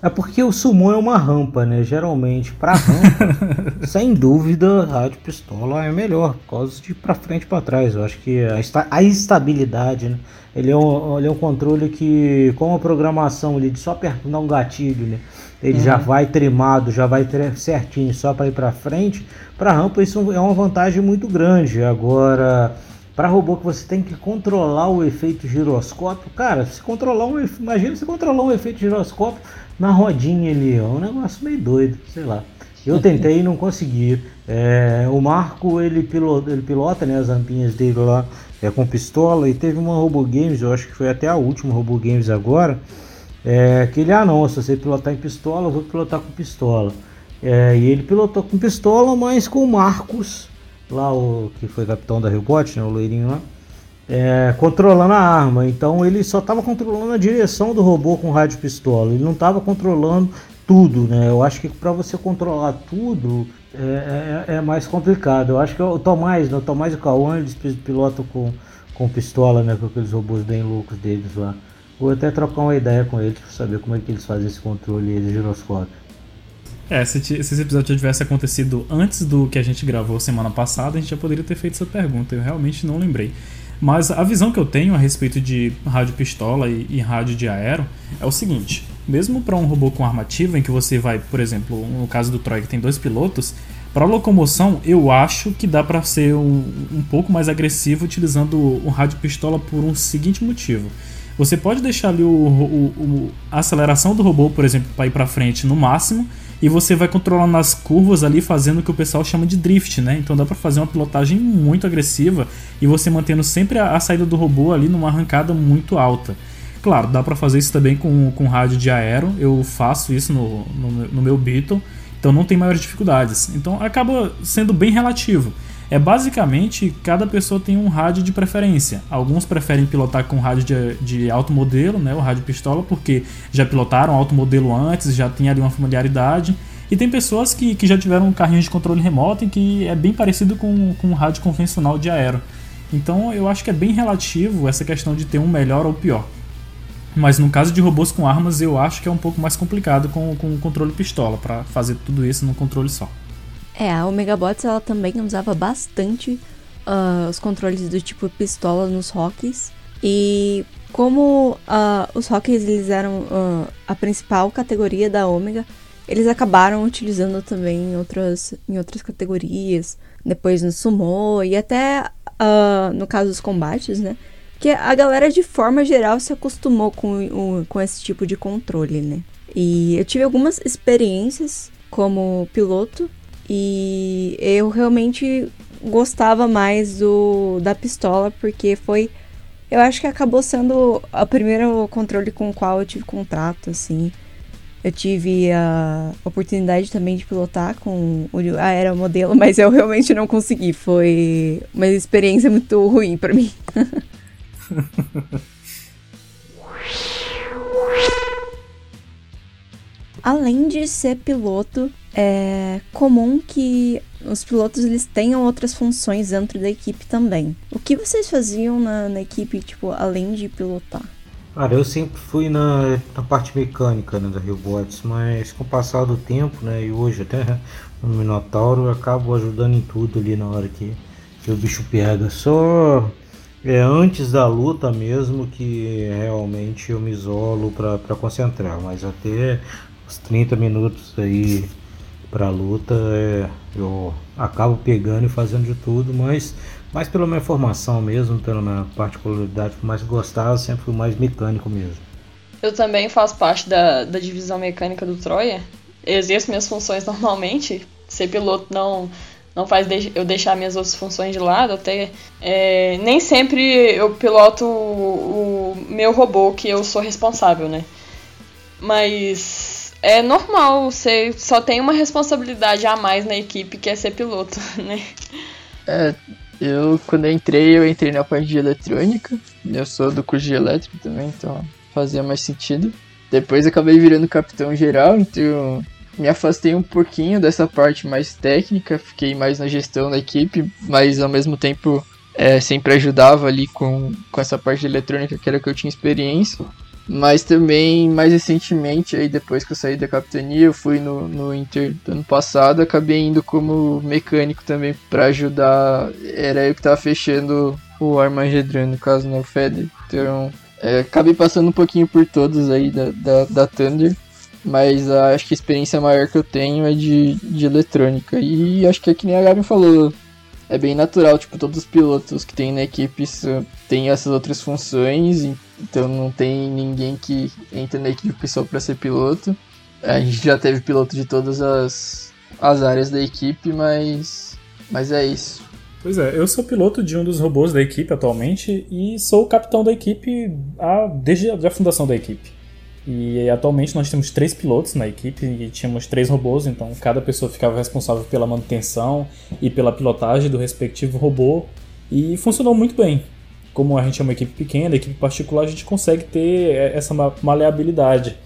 É porque o sumo é uma rampa, né? Geralmente, pra rampa, <laughs> sem dúvida, rádio pistola é melhor, por causa de pra frente e pra trás. Eu acho que a, a estabilidade, né? Ele é, um, ele é um controle que, com a programação ali de só apertar um gatilho, né? Ele uhum. já vai trimado, já vai certinho só para ir para frente. Para rampa isso é uma vantagem muito grande. Agora, para robô que você tem que controlar o efeito giroscópio, cara, se controlar um, imagina se controlar um efeito giroscópio na rodinha ali, é um negócio meio doido, sei lá. Eu tentei e não consegui. É, o Marco ele pilota, ele pilota né, as rampinhas dele lá é, com pistola e teve uma Robo Games, eu acho que foi até a última Robo Games agora é, que ele, ah não, se você pilotar em pistola, eu vou pilotar com pistola. É, e ele pilotou com pistola, mas com Marcos, lá o que foi capitão da Rio né, o loirinho lá, é, controlando a arma. Então ele só estava controlando a direção do robô com rádio pistola, ele não estava controlando tudo, né? Eu acho que para você controlar tudo é, é, é, mais complicado. Eu acho que o Tomás, né, o Tomás e o Cauã, eles pilotam com, com pistola, né? Com aqueles robôs bem loucos deles lá. Vou até trocar uma ideia com eles para saber como é que eles fazem esse controle de giroscópio. É, se, se, esse episódio tivesse acontecido antes do que a gente gravou semana passada, a gente já poderia ter feito essa pergunta. Eu realmente não lembrei. Mas a visão que eu tenho a respeito de rádio pistola e, e rádio de aero é o seguinte: mesmo para um robô com armativa, em que você vai, por exemplo, no caso do Troy que tem dois pilotos, Para locomoção, eu acho que dá para ser um, um pouco mais agressivo utilizando o rádio pistola por um seguinte motivo. Você pode deixar ali o, o, a aceleração do robô, por exemplo, para ir para frente no máximo, e você vai controlando as curvas ali, fazendo o que o pessoal chama de drift, né? Então dá para fazer uma pilotagem muito agressiva e você mantendo sempre a, a saída do robô ali numa arrancada muito alta. Claro, dá para fazer isso também com, com rádio de aero, eu faço isso no, no, no meu Beetle, então não tem maiores dificuldades. Então acaba sendo bem relativo. É basicamente cada pessoa tem um rádio de preferência. Alguns preferem pilotar com rádio de, de alto modelo, né, o rádio pistola, porque já pilotaram alto modelo antes, já tem ali uma familiaridade. E tem pessoas que, que já tiveram um carrinho de controle remoto e que é bem parecido com, com um rádio convencional de aero. Então eu acho que é bem relativo essa questão de ter um melhor ou pior. Mas no caso de robôs com armas, eu acho que é um pouco mais complicado com, com o controle pistola, para fazer tudo isso num controle só. É, a Omega Bots ela também usava bastante uh, os controles do tipo pistola nos rocks. E como uh, os rocks eles eram uh, a principal categoria da Omega, eles acabaram utilizando também em outras, em outras categorias, depois no Sumo e até no caso dos combates, né? Que a galera de forma geral se acostumou com, com esse tipo de controle, né? E eu tive algumas experiências como piloto e eu realmente gostava mais do da pistola porque foi eu acho que acabou sendo o primeiro controle com o qual eu tive contato assim. Eu tive a oportunidade também de pilotar com o aeromodelo, mas eu realmente não consegui. Foi uma experiência muito ruim para mim. <laughs> Além de ser piloto, é comum que os pilotos eles tenham outras funções dentro da equipe também. O que vocês faziam na, na equipe, tipo, além de pilotar? Cara, eu sempre fui na, na parte mecânica né, da Robots, mas com o passar do tempo, né, e hoje até no <laughs> Minotauro, eu acabo ajudando em tudo ali na hora que, que o bicho pega. Só é antes da luta mesmo que realmente eu me isolo para concentrar, mas até os 30 minutos aí para luta é, eu acabo pegando e fazendo de tudo, mas mais pela minha formação mesmo, pela minha particularidade, por mais gostar, sempre fui mais mecânico mesmo. Eu também faço parte da, da divisão mecânica do Troia. exerço minhas funções <laughs> normalmente. Ser piloto não não faz eu deixar minhas outras funções de lado. Até é, nem sempre eu piloto o, o meu robô que eu sou responsável, né? Mas é normal, você só tem uma responsabilidade a mais na equipe que é ser piloto, <laughs> né? É, eu quando eu entrei, eu entrei na parte de eletrônica. Eu sou do curso de elétrica também, então fazia mais sentido. Depois acabei virando capitão geral, então me afastei um pouquinho dessa parte mais técnica, fiquei mais na gestão da equipe, mas ao mesmo tempo é, sempre ajudava ali com, com essa parte de eletrônica que era que eu tinha experiência. Mas também, mais recentemente, aí depois que eu saí da capitania, eu fui no, no Inter do ano passado, acabei indo como mecânico também para ajudar. Era eu que tava fechando o Armagedran, no caso, no Feder. Então, é, acabei passando um pouquinho por todos aí da, da, da Thunder. Mas uh, acho que a experiência maior que eu tenho é de, de eletrônica. E acho que é que nem a Gabi falou. É bem natural, tipo, todos os pilotos que tem na equipe têm essas outras funções, então não tem ninguém que entra na equipe só para ser piloto. A gente já teve piloto de todas as, as áreas da equipe, mas, mas é isso. Pois é, eu sou piloto de um dos robôs da equipe atualmente e sou o capitão da equipe a, desde a fundação da equipe. E atualmente nós temos três pilotos na equipe e tínhamos três robôs, então cada pessoa ficava responsável pela manutenção e pela pilotagem do respectivo robô e funcionou muito bem. Como a gente é uma equipe pequena, equipe particular, a gente consegue ter essa maleabilidade.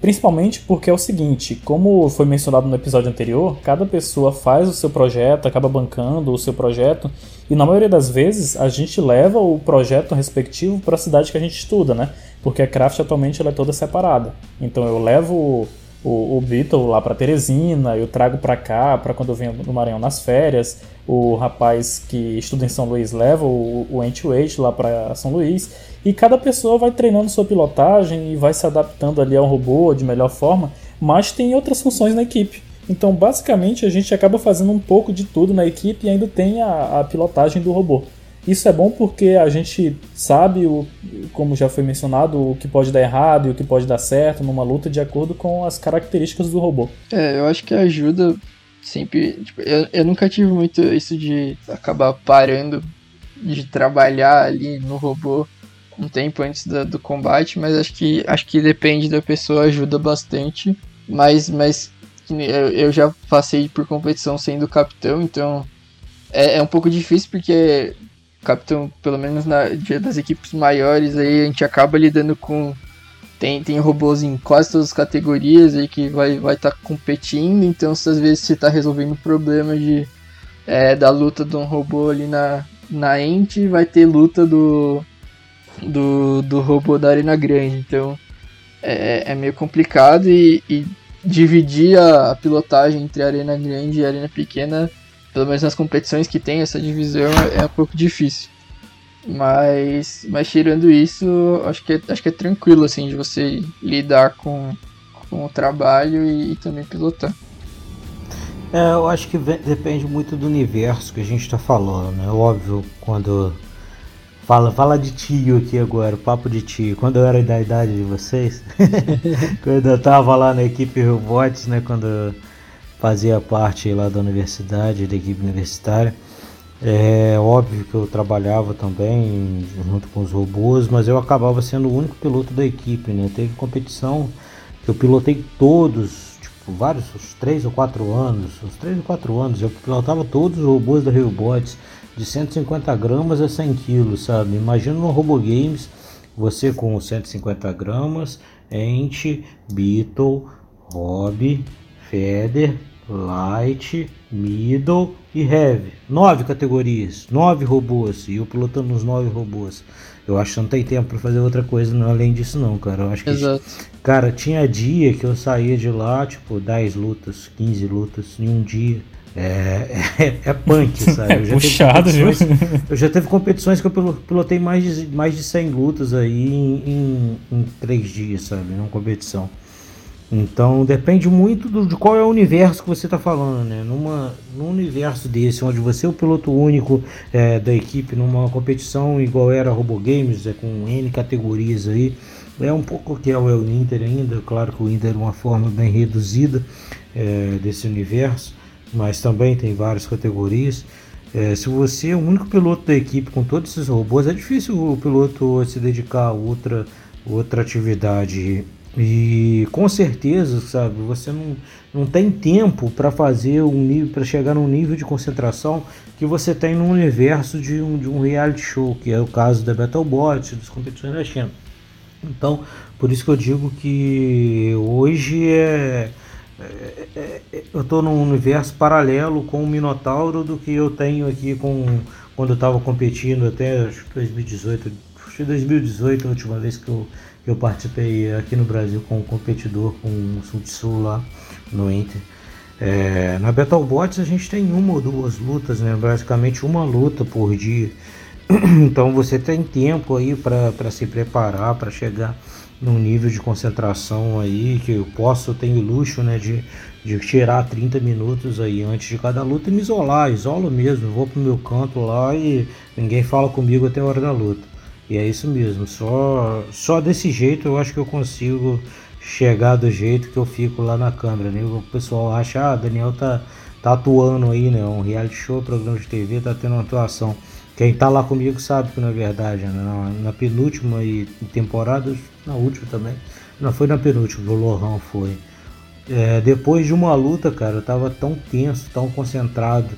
Principalmente porque é o seguinte, como foi mencionado no episódio anterior, cada pessoa faz o seu projeto, acaba bancando o seu projeto, e na maioria das vezes a gente leva o projeto respectivo para a cidade que a gente estuda, né? Porque a craft atualmente ela é toda separada. Então eu levo o, o Beetle lá para Teresina, eu trago para cá, para quando eu venho no Maranhão nas férias. O rapaz que estuda em São Luís leva o, o Anti-Weight lá para São Luís. E cada pessoa vai treinando sua pilotagem e vai se adaptando ali ao robô de melhor forma, mas tem outras funções na equipe. Então, basicamente, a gente acaba fazendo um pouco de tudo na equipe e ainda tem a, a pilotagem do robô. Isso é bom porque a gente sabe, o, como já foi mencionado, o que pode dar errado e o que pode dar certo numa luta de acordo com as características do robô. É, eu acho que ajuda sempre. Tipo, eu, eu nunca tive muito isso de acabar parando de trabalhar ali no robô um tempo antes do, do combate, mas acho que acho que depende da pessoa, ajuda bastante. Mas, mas eu, eu já passei por competição sendo capitão, então é, é um pouco difícil porque capitão, pelo menos na das equipes maiores, aí a gente acaba lidando com tem, tem robôs em quase todas as categorias aí que vai vai estar tá competindo, então às vezes você está resolvendo problema de é, da luta de um robô ali na na ente, vai ter luta do do, do robô da arena grande, então é, é meio complicado e, e dividir a, pilotagem entre arena grande e arena pequena pelo menos nas competições que tem essa divisão, é um pouco difícil. Mas, mas tirando isso, acho que, é, acho que é tranquilo assim de você lidar com, com o trabalho e, e também pilotar. É, eu acho que depende muito do universo que a gente está falando, né? Óbvio, quando fala, fala de tio aqui agora, papo de tio. Quando eu era da idade de vocês, <laughs> quando eu tava lá na equipe Robots, né? Quando fazia parte lá da universidade, da equipe universitária. É óbvio que eu trabalhava também junto com os robôs, mas eu acabava sendo o único piloto da equipe, né? Teve competição que eu pilotei todos, tipo, vários, uns 3 ou 4 anos, uns 3 ou 4 anos, eu pilotava todos os robôs da Bots de 150 gramas a 100 quilos, sabe? Imagina no Robo Games, você com 150 gramas, Ent, Beetle, Hobby, Feder, Light, Middle e Heavy. Nove categorias, nove robôs. E eu pilotando os nove robôs. Eu acho que não tem tempo para fazer outra coisa não, além disso não, cara. Eu acho que. Exato. Cara, tinha dia que eu saía de lá, tipo, 10 lutas, 15 lutas em um dia. É, é, é punk, sabe? É <laughs> puxado, viu? Eu já teve competições que eu pilotei mais de, mais de 100 lutas aí em, em, em 3 dias, sabe? Numa competição. Então depende muito do, de qual é o universo que você está falando, né? Numa, num universo desse, onde você é o piloto único é, da equipe numa competição igual era Robo Games, é, com N categorias aí, é um pouco que é o Inter ainda, claro que o Inter é uma forma bem reduzida é, desse universo, mas também tem várias categorias. É, se você é o único piloto da equipe com todos esses robôs, é difícil o piloto se dedicar a outra, outra atividade e com certeza, sabe, você não, não tem tempo para fazer um nível, para chegar num nível de concentração que você tem no universo de um, de um reality show, que é o caso da Battlebot, das competições da China. Então, por isso que eu digo que hoje é, é, é, é eu estou num universo paralelo com o Minotauro do que eu tenho aqui com quando eu estava competindo até 2018, 2018 a última vez que eu eu participei aqui no Brasil com um competidor com um Sul lá no Inter. É, na Battlebots a gente tem uma ou duas lutas, né? basicamente uma luta por dia. <clears throat> Então você tem tempo aí para se preparar, para chegar num nível de concentração aí que eu posso, tenho luxo né, de, de tirar 30 minutos aí antes de cada luta e me isolar, isolo mesmo, vou pro meu canto lá e ninguém fala comigo até a hora da luta. E é isso mesmo, só, só desse jeito eu acho que eu consigo chegar do jeito que eu fico lá na câmera. Né? O pessoal acha, ah, Daniel tá, tá atuando aí, né? Um reality show, programa de TV, tá tendo uma atuação. Quem tá lá comigo sabe que não é verdade, né? Na, na penúltima e temporada, na última também. Não foi na penúltima, o Lohan foi. É, depois de uma luta, cara, eu tava tão tenso, tão concentrado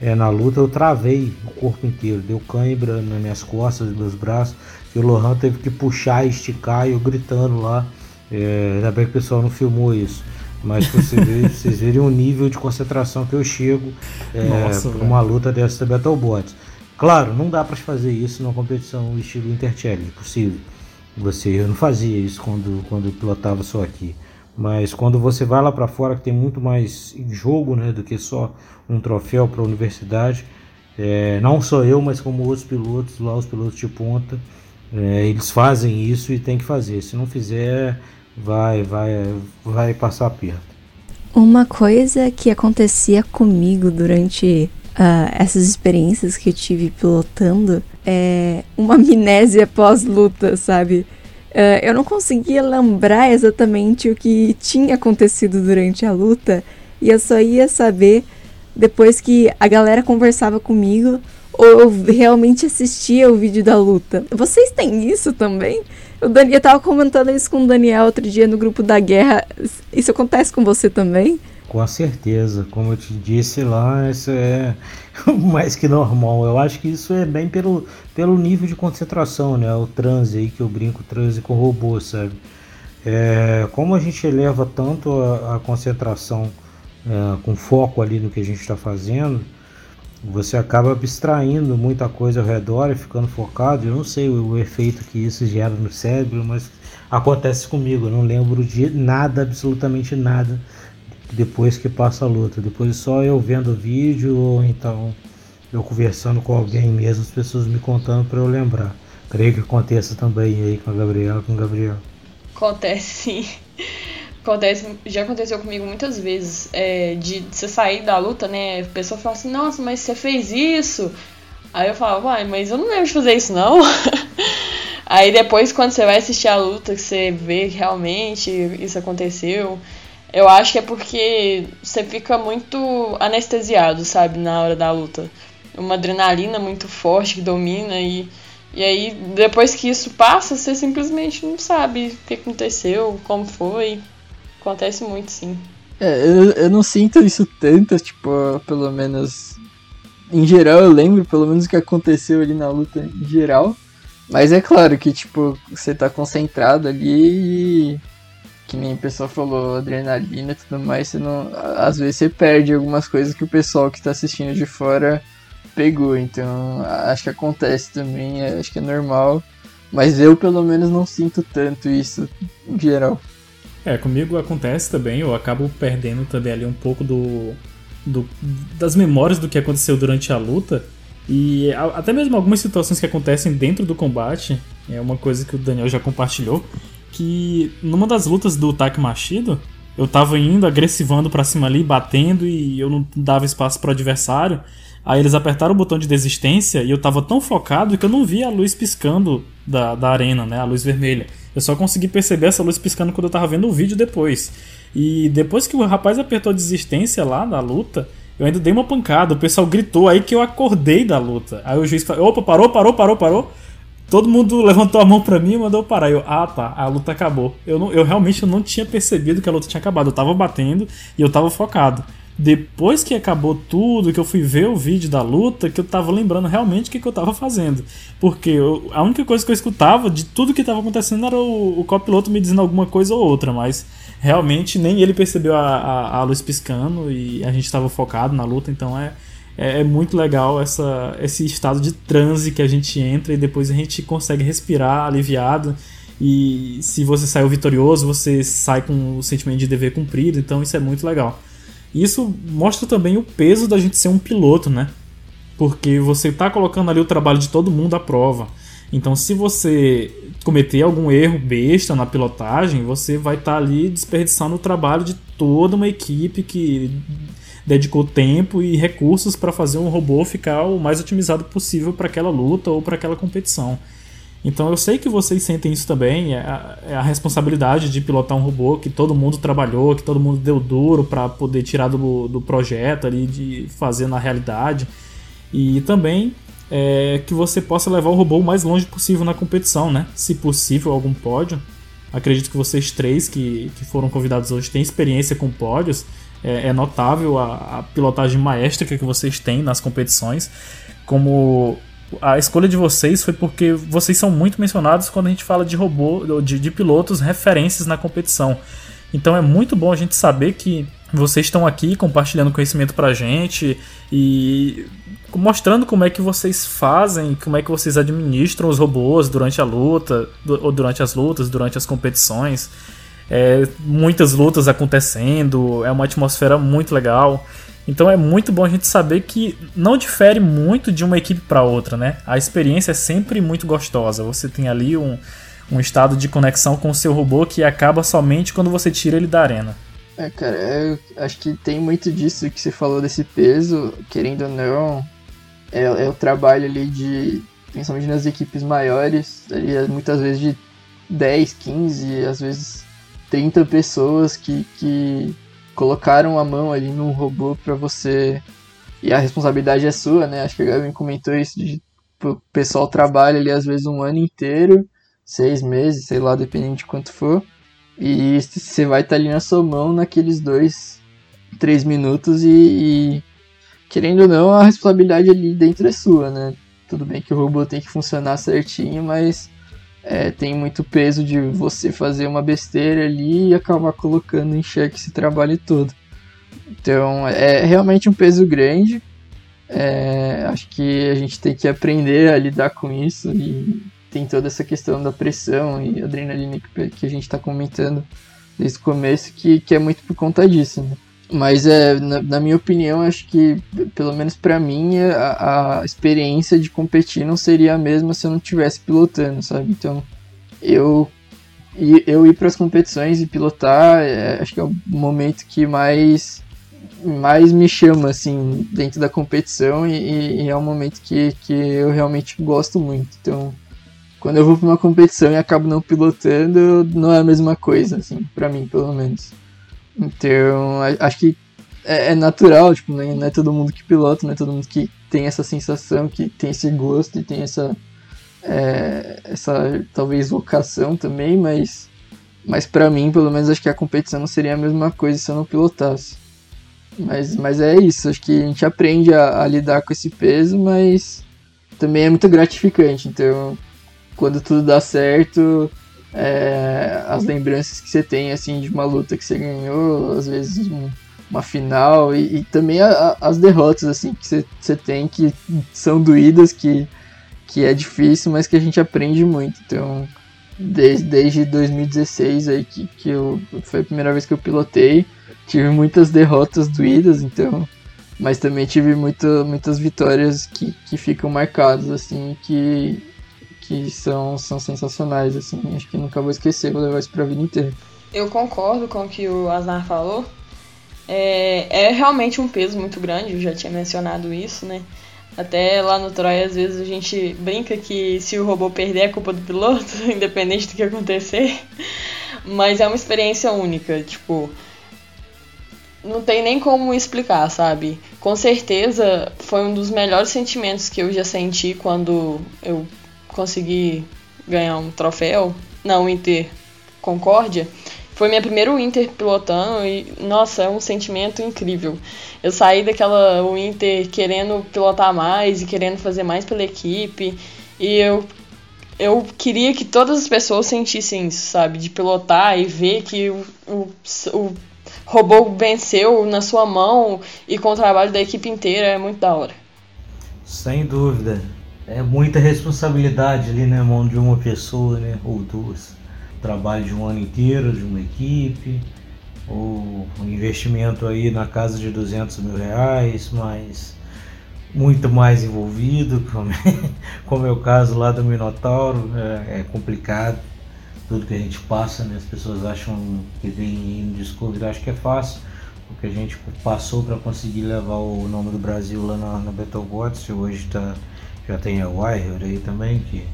é, na luta eu travei o corpo inteiro, deu cãibra nas minhas costas, nos meus braços, e o Lohan teve que puxar e esticar e eu gritando lá. É, ainda bem que o pessoal não filmou isso. Mas vocês verem, <laughs> vocês verem o nível de concentração que eu chego é, para uma luta dessa da Battlebots. Claro, não dá para fazer isso numa competição estilo Interchallenge, possível. Você, eu não fazia isso quando, quando pilotava só aqui. Mas quando você vai lá para fora, que tem muito mais jogo né, do que só um troféu para a universidade, é, não só eu, mas como outros pilotos, lá os pilotos de ponta, é, eles fazem isso e tem que fazer. Se não fizer, vai, vai, vai passar perto. Uma coisa que acontecia comigo durante uh, essas experiências que eu tive pilotando é uma amnésia pós-luta, sabe? Uh, eu não conseguia lembrar exatamente o que tinha acontecido durante a luta e eu só ia saber depois que a galera conversava comigo ou eu realmente assistia o vídeo da luta. Vocês têm isso também? O Daniel tava comentando isso com o Daniel outro dia no grupo da guerra. Isso acontece com você também? Com certeza, como eu te disse lá, isso é <laughs> mais que normal. Eu acho que isso é bem pelo, pelo nível de concentração, né? O transe aí que eu brinco, transe com robô, sabe? É, como a gente eleva tanto a, a concentração é, com foco ali no que a gente está fazendo, você acaba abstraindo muita coisa ao redor e ficando focado. Eu não sei o, o, efeito que isso gera no cérebro, mas acontece comigo. Eu não lembro de nada, absolutamente nada, depois que passa a luta. Depois só eu vendo o vídeo ou então eu conversando com alguém mesmo, as pessoas me contando para eu lembrar. Creio que aconteça também aí com a Gabriela, com o Gabriel. Acontece sim <laughs> acontece, já aconteceu comigo muitas vezes, é, de você sair da luta, né? A pessoa fala assim, nossa, mas você fez isso. Aí eu falo, vai, mas eu não lembro de fazer isso não. <laughs> Aí depois quando você vai assistir a luta, que você vê que realmente isso aconteceu, eu acho que é porque você fica muito anestesiado, sabe, na hora da luta. Uma adrenalina muito forte que domina e, e aí depois que isso passa, você simplesmente não sabe o que aconteceu, como foi. Acontece muito, sim. É, eu, eu não sinto isso tanto, tipo, pelo menos. Em geral, eu lembro pelo menos o que aconteceu ali na luta em geral. Mas é claro que, tipo, você tá concentrado ali e. Que nem o pessoal falou, adrenalina e tudo mais, você não. Às vezes você perde algumas coisas que o pessoal que tá assistindo de fora pegou. Então, acho que acontece também, acho que é normal. Mas eu, pelo menos, não sinto tanto isso em geral. É, comigo acontece também, eu acabo perdendo também ali um pouco do, do das memórias do que aconteceu durante a luta. E até mesmo algumas situações que acontecem dentro do combate, é uma coisa que o Daniel já compartilhou, que numa das lutas do Taki Machido, eu tava indo agressivando para cima ali, batendo e eu não dava espaço para o adversário. Aí eles apertaram o botão de desistência e eu tava tão focado que eu não via a luz piscando da, da arena, né? A luz vermelha. Eu só consegui perceber essa luz piscando quando eu tava vendo o vídeo depois. E depois que o rapaz apertou a desistência lá na luta, eu ainda dei uma pancada. O pessoal gritou aí que eu acordei da luta. Aí o juiz falou: opa, parou, parou, parou, parou. Todo mundo <laughs> levantou a mão pra mim e mandou parar. Eu, ah tá, a luta acabou. Eu, não, eu realmente não tinha percebido que a luta tinha acabado. Eu tava batendo e eu tava focado depois que acabou tudo, que eu fui ver o vídeo da luta, que eu tava lembrando realmente o que, que eu tava fazendo. Porque eu, a única coisa que eu escutava de tudo que tava acontecendo era o, o copiloto me dizendo alguma coisa ou outra, mas realmente nem ele percebeu a, a, a luz piscando e a gente estava focado na luta, então é, é, é, muito legal essa, esse estado de transe que a gente entra e depois a gente consegue respirar aliviado. E se você saiu vitorioso, você sai com o sentimento de dever cumprido, então isso é muito legal. Isso mostra também o peso da gente ser um piloto, né? Porque você está colocando ali o trabalho de todo mundo à prova. Então, se você cometer algum erro besta na pilotagem, você vai estar tá ali desperdiçando o trabalho de toda uma equipe que dedicou tempo e recursos para fazer um robô ficar o mais otimizado possível para aquela luta ou para aquela competição. Então eu sei que vocês sentem isso também, é a, é a, responsabilidade de pilotar um robô que todo mundo trabalhou, que todo mundo deu duro para poder tirar do, do projeto ali, de fazer na realidade. E também é, que você possa levar o robô o mais longe possível na competição, né? Se possível, algum pódio. Acredito que vocês três que, que foram convidados hoje têm experiência com pódios. É, é notável a, a pilotagem maestra que vocês têm nas competições. Como a escolha de vocês foi porque vocês são muito mencionados quando a gente fala de robô, de, de pilotos referências na competição. Então é muito bom a gente saber que vocês estão aqui compartilhando conhecimento pra gente e mostrando como é que vocês fazem, como é que vocês administram os robôs durante a luta, ou durante as lutas, durante as competições. É, muitas lutas acontecendo, é uma atmosfera muito legal. Então é muito bom a gente saber que não difere muito de uma equipe para outra, né? A experiência é sempre muito gostosa. Você tem ali um, um estado de conexão com o seu robô que acaba somente quando você tira ele da arena. É, cara, eu acho que tem muito disso que você falou desse peso, querendo ou não, é, é o trabalho ali de, principalmente nas equipes maiores, ali, é muitas vezes de 10, 15, às vezes 30 pessoas que, que colocaram a mão ali num robô para você. E a responsabilidade é sua, né? Acho que a Gabi comentou isso de o pessoal trabalha ali às vezes um ano inteiro, seis meses, sei lá, dependendo de quanto for. E você vai estar tá ali na sua mão naqueles dois, três minutos e, e, querendo ou não, a responsabilidade ali dentro é sua, né? Tudo bem que o robô tem que funcionar certinho, mas é, tem muito peso de você fazer uma besteira ali e acabar colocando em xeque esse trabalho todo. Então é realmente um peso grande. É, acho que a gente tem que aprender a lidar com isso e tem toda essa questão da pressão e adrenalina que, que a gente está comentando desde o começo, que, que é muito por conta disso. Né? Mas é, na, na, minha opinião, acho que, pelo menos para mim, a, a, experiência de competir não seria a mesma se eu não estivesse pilotando, sabe? Então, eu, eu ir para as competições e pilotar, é, acho que é o momento que mais mais me chama, assim, dentro da competição e, e é um momento que, que eu realmente gosto muito. Então, quando eu vou para uma competição e acabo não pilotando, não é a mesma coisa, assim, para mim, pelo menos. Então, acho que é, é natural, tipo, né? não é todo mundo que pilota, não é todo mundo que tem essa sensação, que tem esse gosto e tem essa, é, essa talvez vocação também, mas, mas para mim, pelo menos, acho que a competição não seria a mesma coisa se eu não pilotasse. Mas, mas é isso, acho que a gente aprende a, a lidar com esse peso, mas também é muito gratificante. Então, quando tudo dá certo, é, as lembranças que você tem assim de uma luta que você ganhou, às vezes um, uma final e, e também a, a, as derrotas assim que você, você tem que são doídas, que, que é difícil, mas que a gente aprende muito. Então, desde, desde 2016 aí que, que eu, foi a primeira vez que eu pilotei, tive muitas derrotas doídas, então mas também tive muito, muitas vitórias que, que ficam marcadas, assim, que que são, são sensacionais, assim. Acho que nunca vou esquecer, vou levar isso pra vida inteira. Eu concordo com o que o Aznar falou. É, é realmente um peso muito grande, eu já tinha mencionado isso, né? Até lá no Troy, às vezes a gente brinca que se o robô perder é culpa do piloto, <laughs> independente do que acontecer. Mas é uma experiência única, tipo. Não tem nem como explicar, sabe? Com certeza foi um dos melhores sentimentos que eu já senti quando eu consegui ganhar um troféu na Inter Concórdia. Foi minha primeira Inter pilotando e, nossa, é um sentimento incrível. Eu saí daquela Inter querendo pilotar mais e querendo fazer mais pela equipe. E eu, eu queria que todas as pessoas sentissem isso, sabe? De pilotar e ver que o, o, o robô venceu na sua mão e com o trabalho da equipe inteira é muito da hora. Sem dúvida é muita responsabilidade ali na mão de uma pessoa, né? Ou duas. Trabalho de um ano inteiro, de uma equipe, ou um investimento aí na casa de 200 mil reais, mas muito mais envolvido, <laughs> como, como é o caso lá do Minotauro, é, é, complicado. Tudo que a gente passa, né? As pessoas acham que vem no Discovery, acho que é fácil, porque a gente passou para conseguir levar o nome do Brasil lá na, na Betelgeuse, hoje está já tem a Wire aí também que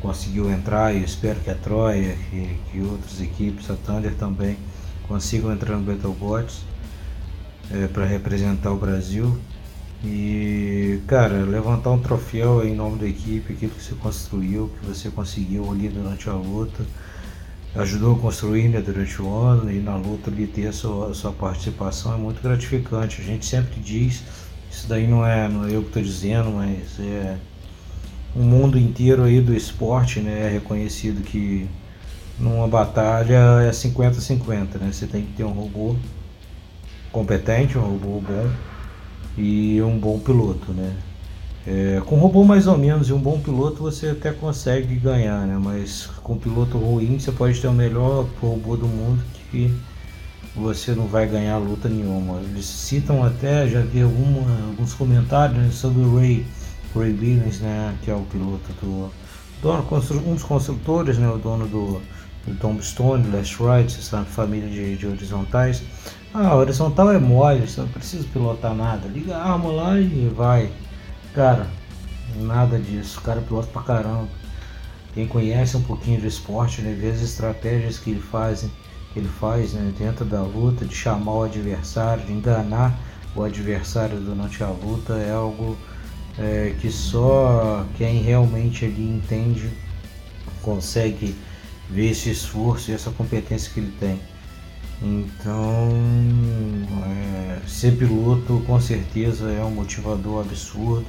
conseguiu entrar e espero que a Troia, que, que outras equipes, a Thunder também consigam entrar no Betelbots é, para representar o Brasil. E cara, levantar um troféu em nome da equipe, aquilo que você construiu, que você conseguiu ali durante a luta, ajudou a construir né, durante o ano e na luta ali ter a sua, a sua participação é muito gratificante. A gente sempre diz isso daí não é, não é eu que estou dizendo, mas é o mundo inteiro aí do esporte, né, é reconhecido que numa batalha é 50-50, né? Você tem que ter um robô competente, um robô bom e um bom piloto, né? É, com um robô mais ou menos e um bom piloto você até consegue ganhar, né? Mas com um piloto ruim você pode ter o melhor robô do mundo que você não vai ganhar luta nenhuma. Eles citam até, já vi alguma, alguns comentários sobre o Ray, Ray Billings, né, que é o piloto do dono, um dos construtores, né, o dono do do Tombstone, Last Ride, na família de, de horizontais. Ah, horizontal é mole, você não precisa pilotar nada. Liga a arma lá e vai. Cara, nada disso. O cara pilota pra caramba. Quem conhece um pouquinho do esporte, né, vê as estratégias que ele faz, que ele faz né, dentro da luta, de chamar o adversário, de enganar o adversário durante a luta, é algo é, que só quem realmente ali entende consegue ver esse esforço e essa competência que ele tem. Então, é, ser piloto com certeza é um motivador absurdo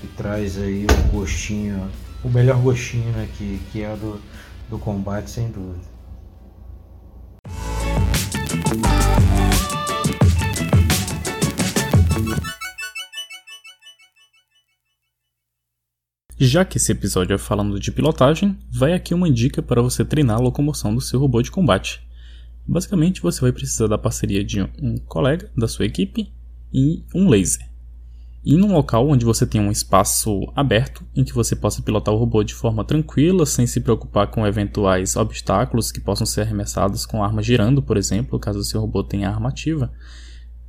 que traz aí o gostinho o melhor gostinho né, que, que é do, do combate, sem dúvida. Já que esse episódio é falando de pilotagem, vai aqui uma dica para você treinar a locomoção do seu robô de combate. Basicamente, você vai precisar da parceria de um colega da sua equipe e um laser e num local onde você tem um espaço aberto em que você possa pilotar o robô de forma tranquila, sem se preocupar com eventuais obstáculos que possam ser arremessados com arma girando, por exemplo, caso o seu robô tenha arma ativa.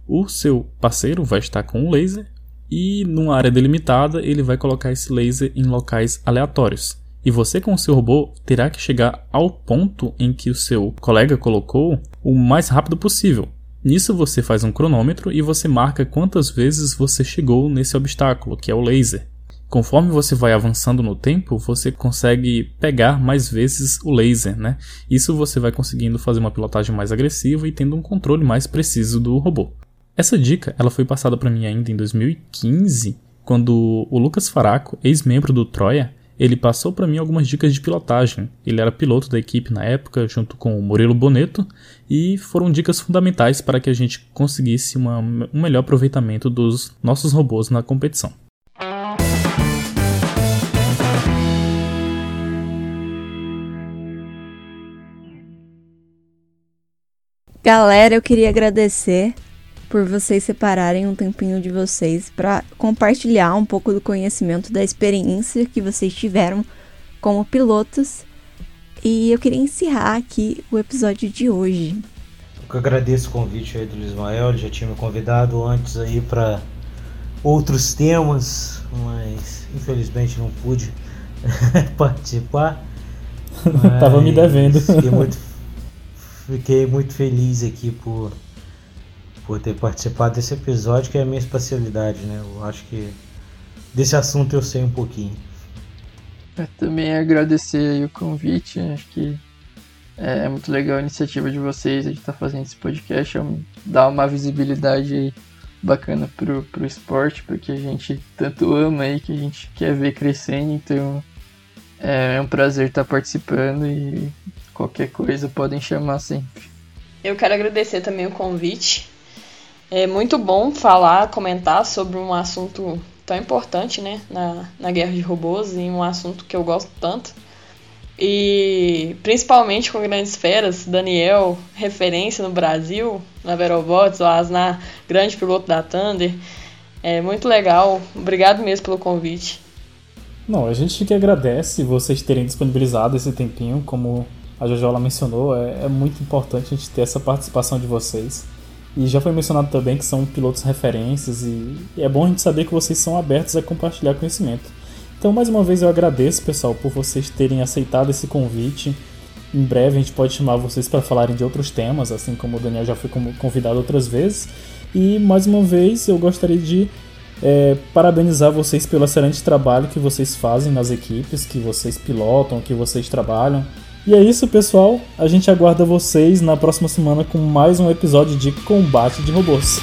O seu parceiro vai estar com um laser e numa área delimitada ele vai colocar esse laser em locais aleatórios. E você com o seu robô terá que chegar ao ponto em que o seu colega colocou o mais rápido possível, Nisso você faz um cronômetro e você marca quantas vezes você chegou nesse obstáculo, que é o laser. Conforme você vai avançando no tempo, você consegue pegar mais vezes o laser, né? Isso você vai conseguindo fazer uma pilotagem mais agressiva e tendo um controle mais preciso do robô. Essa dica, ela foi passada para mim ainda em 2015, quando o Lucas Faraco, ex-membro do Troia, ele passou para mim algumas dicas de pilotagem. Ele era piloto da equipe na época, junto com o Murilo Boneto, e foram dicas fundamentais para que a gente conseguisse uma, um melhor aproveitamento dos nossos robôs na competição. Galera, eu queria agradecer por vocês separarem um tempinho de vocês para compartilhar um pouco do conhecimento da experiência que vocês tiveram como pilotos. E eu queria encerrar aqui o episódio de hoje. Eu agradeço o convite aí do Ismael, ele já tinha me convidado antes aí para outros temas, mas infelizmente não pude <laughs> participar. <laughs> Tava me devendo. Fiquei muito, fiquei muito feliz aqui por por ter participado desse episódio, que é a minha especialidade, né? Eu acho que desse assunto eu sei um pouquinho. Eu também agradecer o convite, acho que é muito legal a iniciativa de vocês de estar tá fazendo esse podcast, é dar uma visibilidade bacana pro, pro esporte, porque a gente tanto ama aí, que a gente quer ver crescendo, então é, é um prazer estar tá participando e qualquer coisa podem chamar sempre. Eu quero agradecer também o convite. É muito bom falar, comentar sobre um assunto tão importante, né, na, na guerra de robôs e um assunto que eu gosto tanto. E principalmente com grandes feras, Daniel, referência no Brasil, na Verobots, o Asnar, grande piloto da Thunder. É muito legal. Obrigado mesmo pelo convite. Não, a gente que agradece vocês terem disponibilizado esse tempinho, como a Jojola mencionou, é, é muito importante a gente ter essa participação de vocês. E já foi mencionado também que são pilotos referências e, é bom a gente saber que vocês são abertos a compartilhar conhecimento. Então, mais uma vez, eu agradeço, pessoal, por vocês terem aceitado esse convite. Em breve a gente pode chamar vocês para falarem de outros temas, assim como o Daniel já foi convidado outras vezes. E mais uma vez eu gostaria de é, parabenizar vocês pelo excelente trabalho que vocês fazem nas equipes, que vocês pilotam, que vocês trabalham. E é isso, pessoal. A gente aguarda vocês na próxima semana com mais um episódio de Combate de Robôs.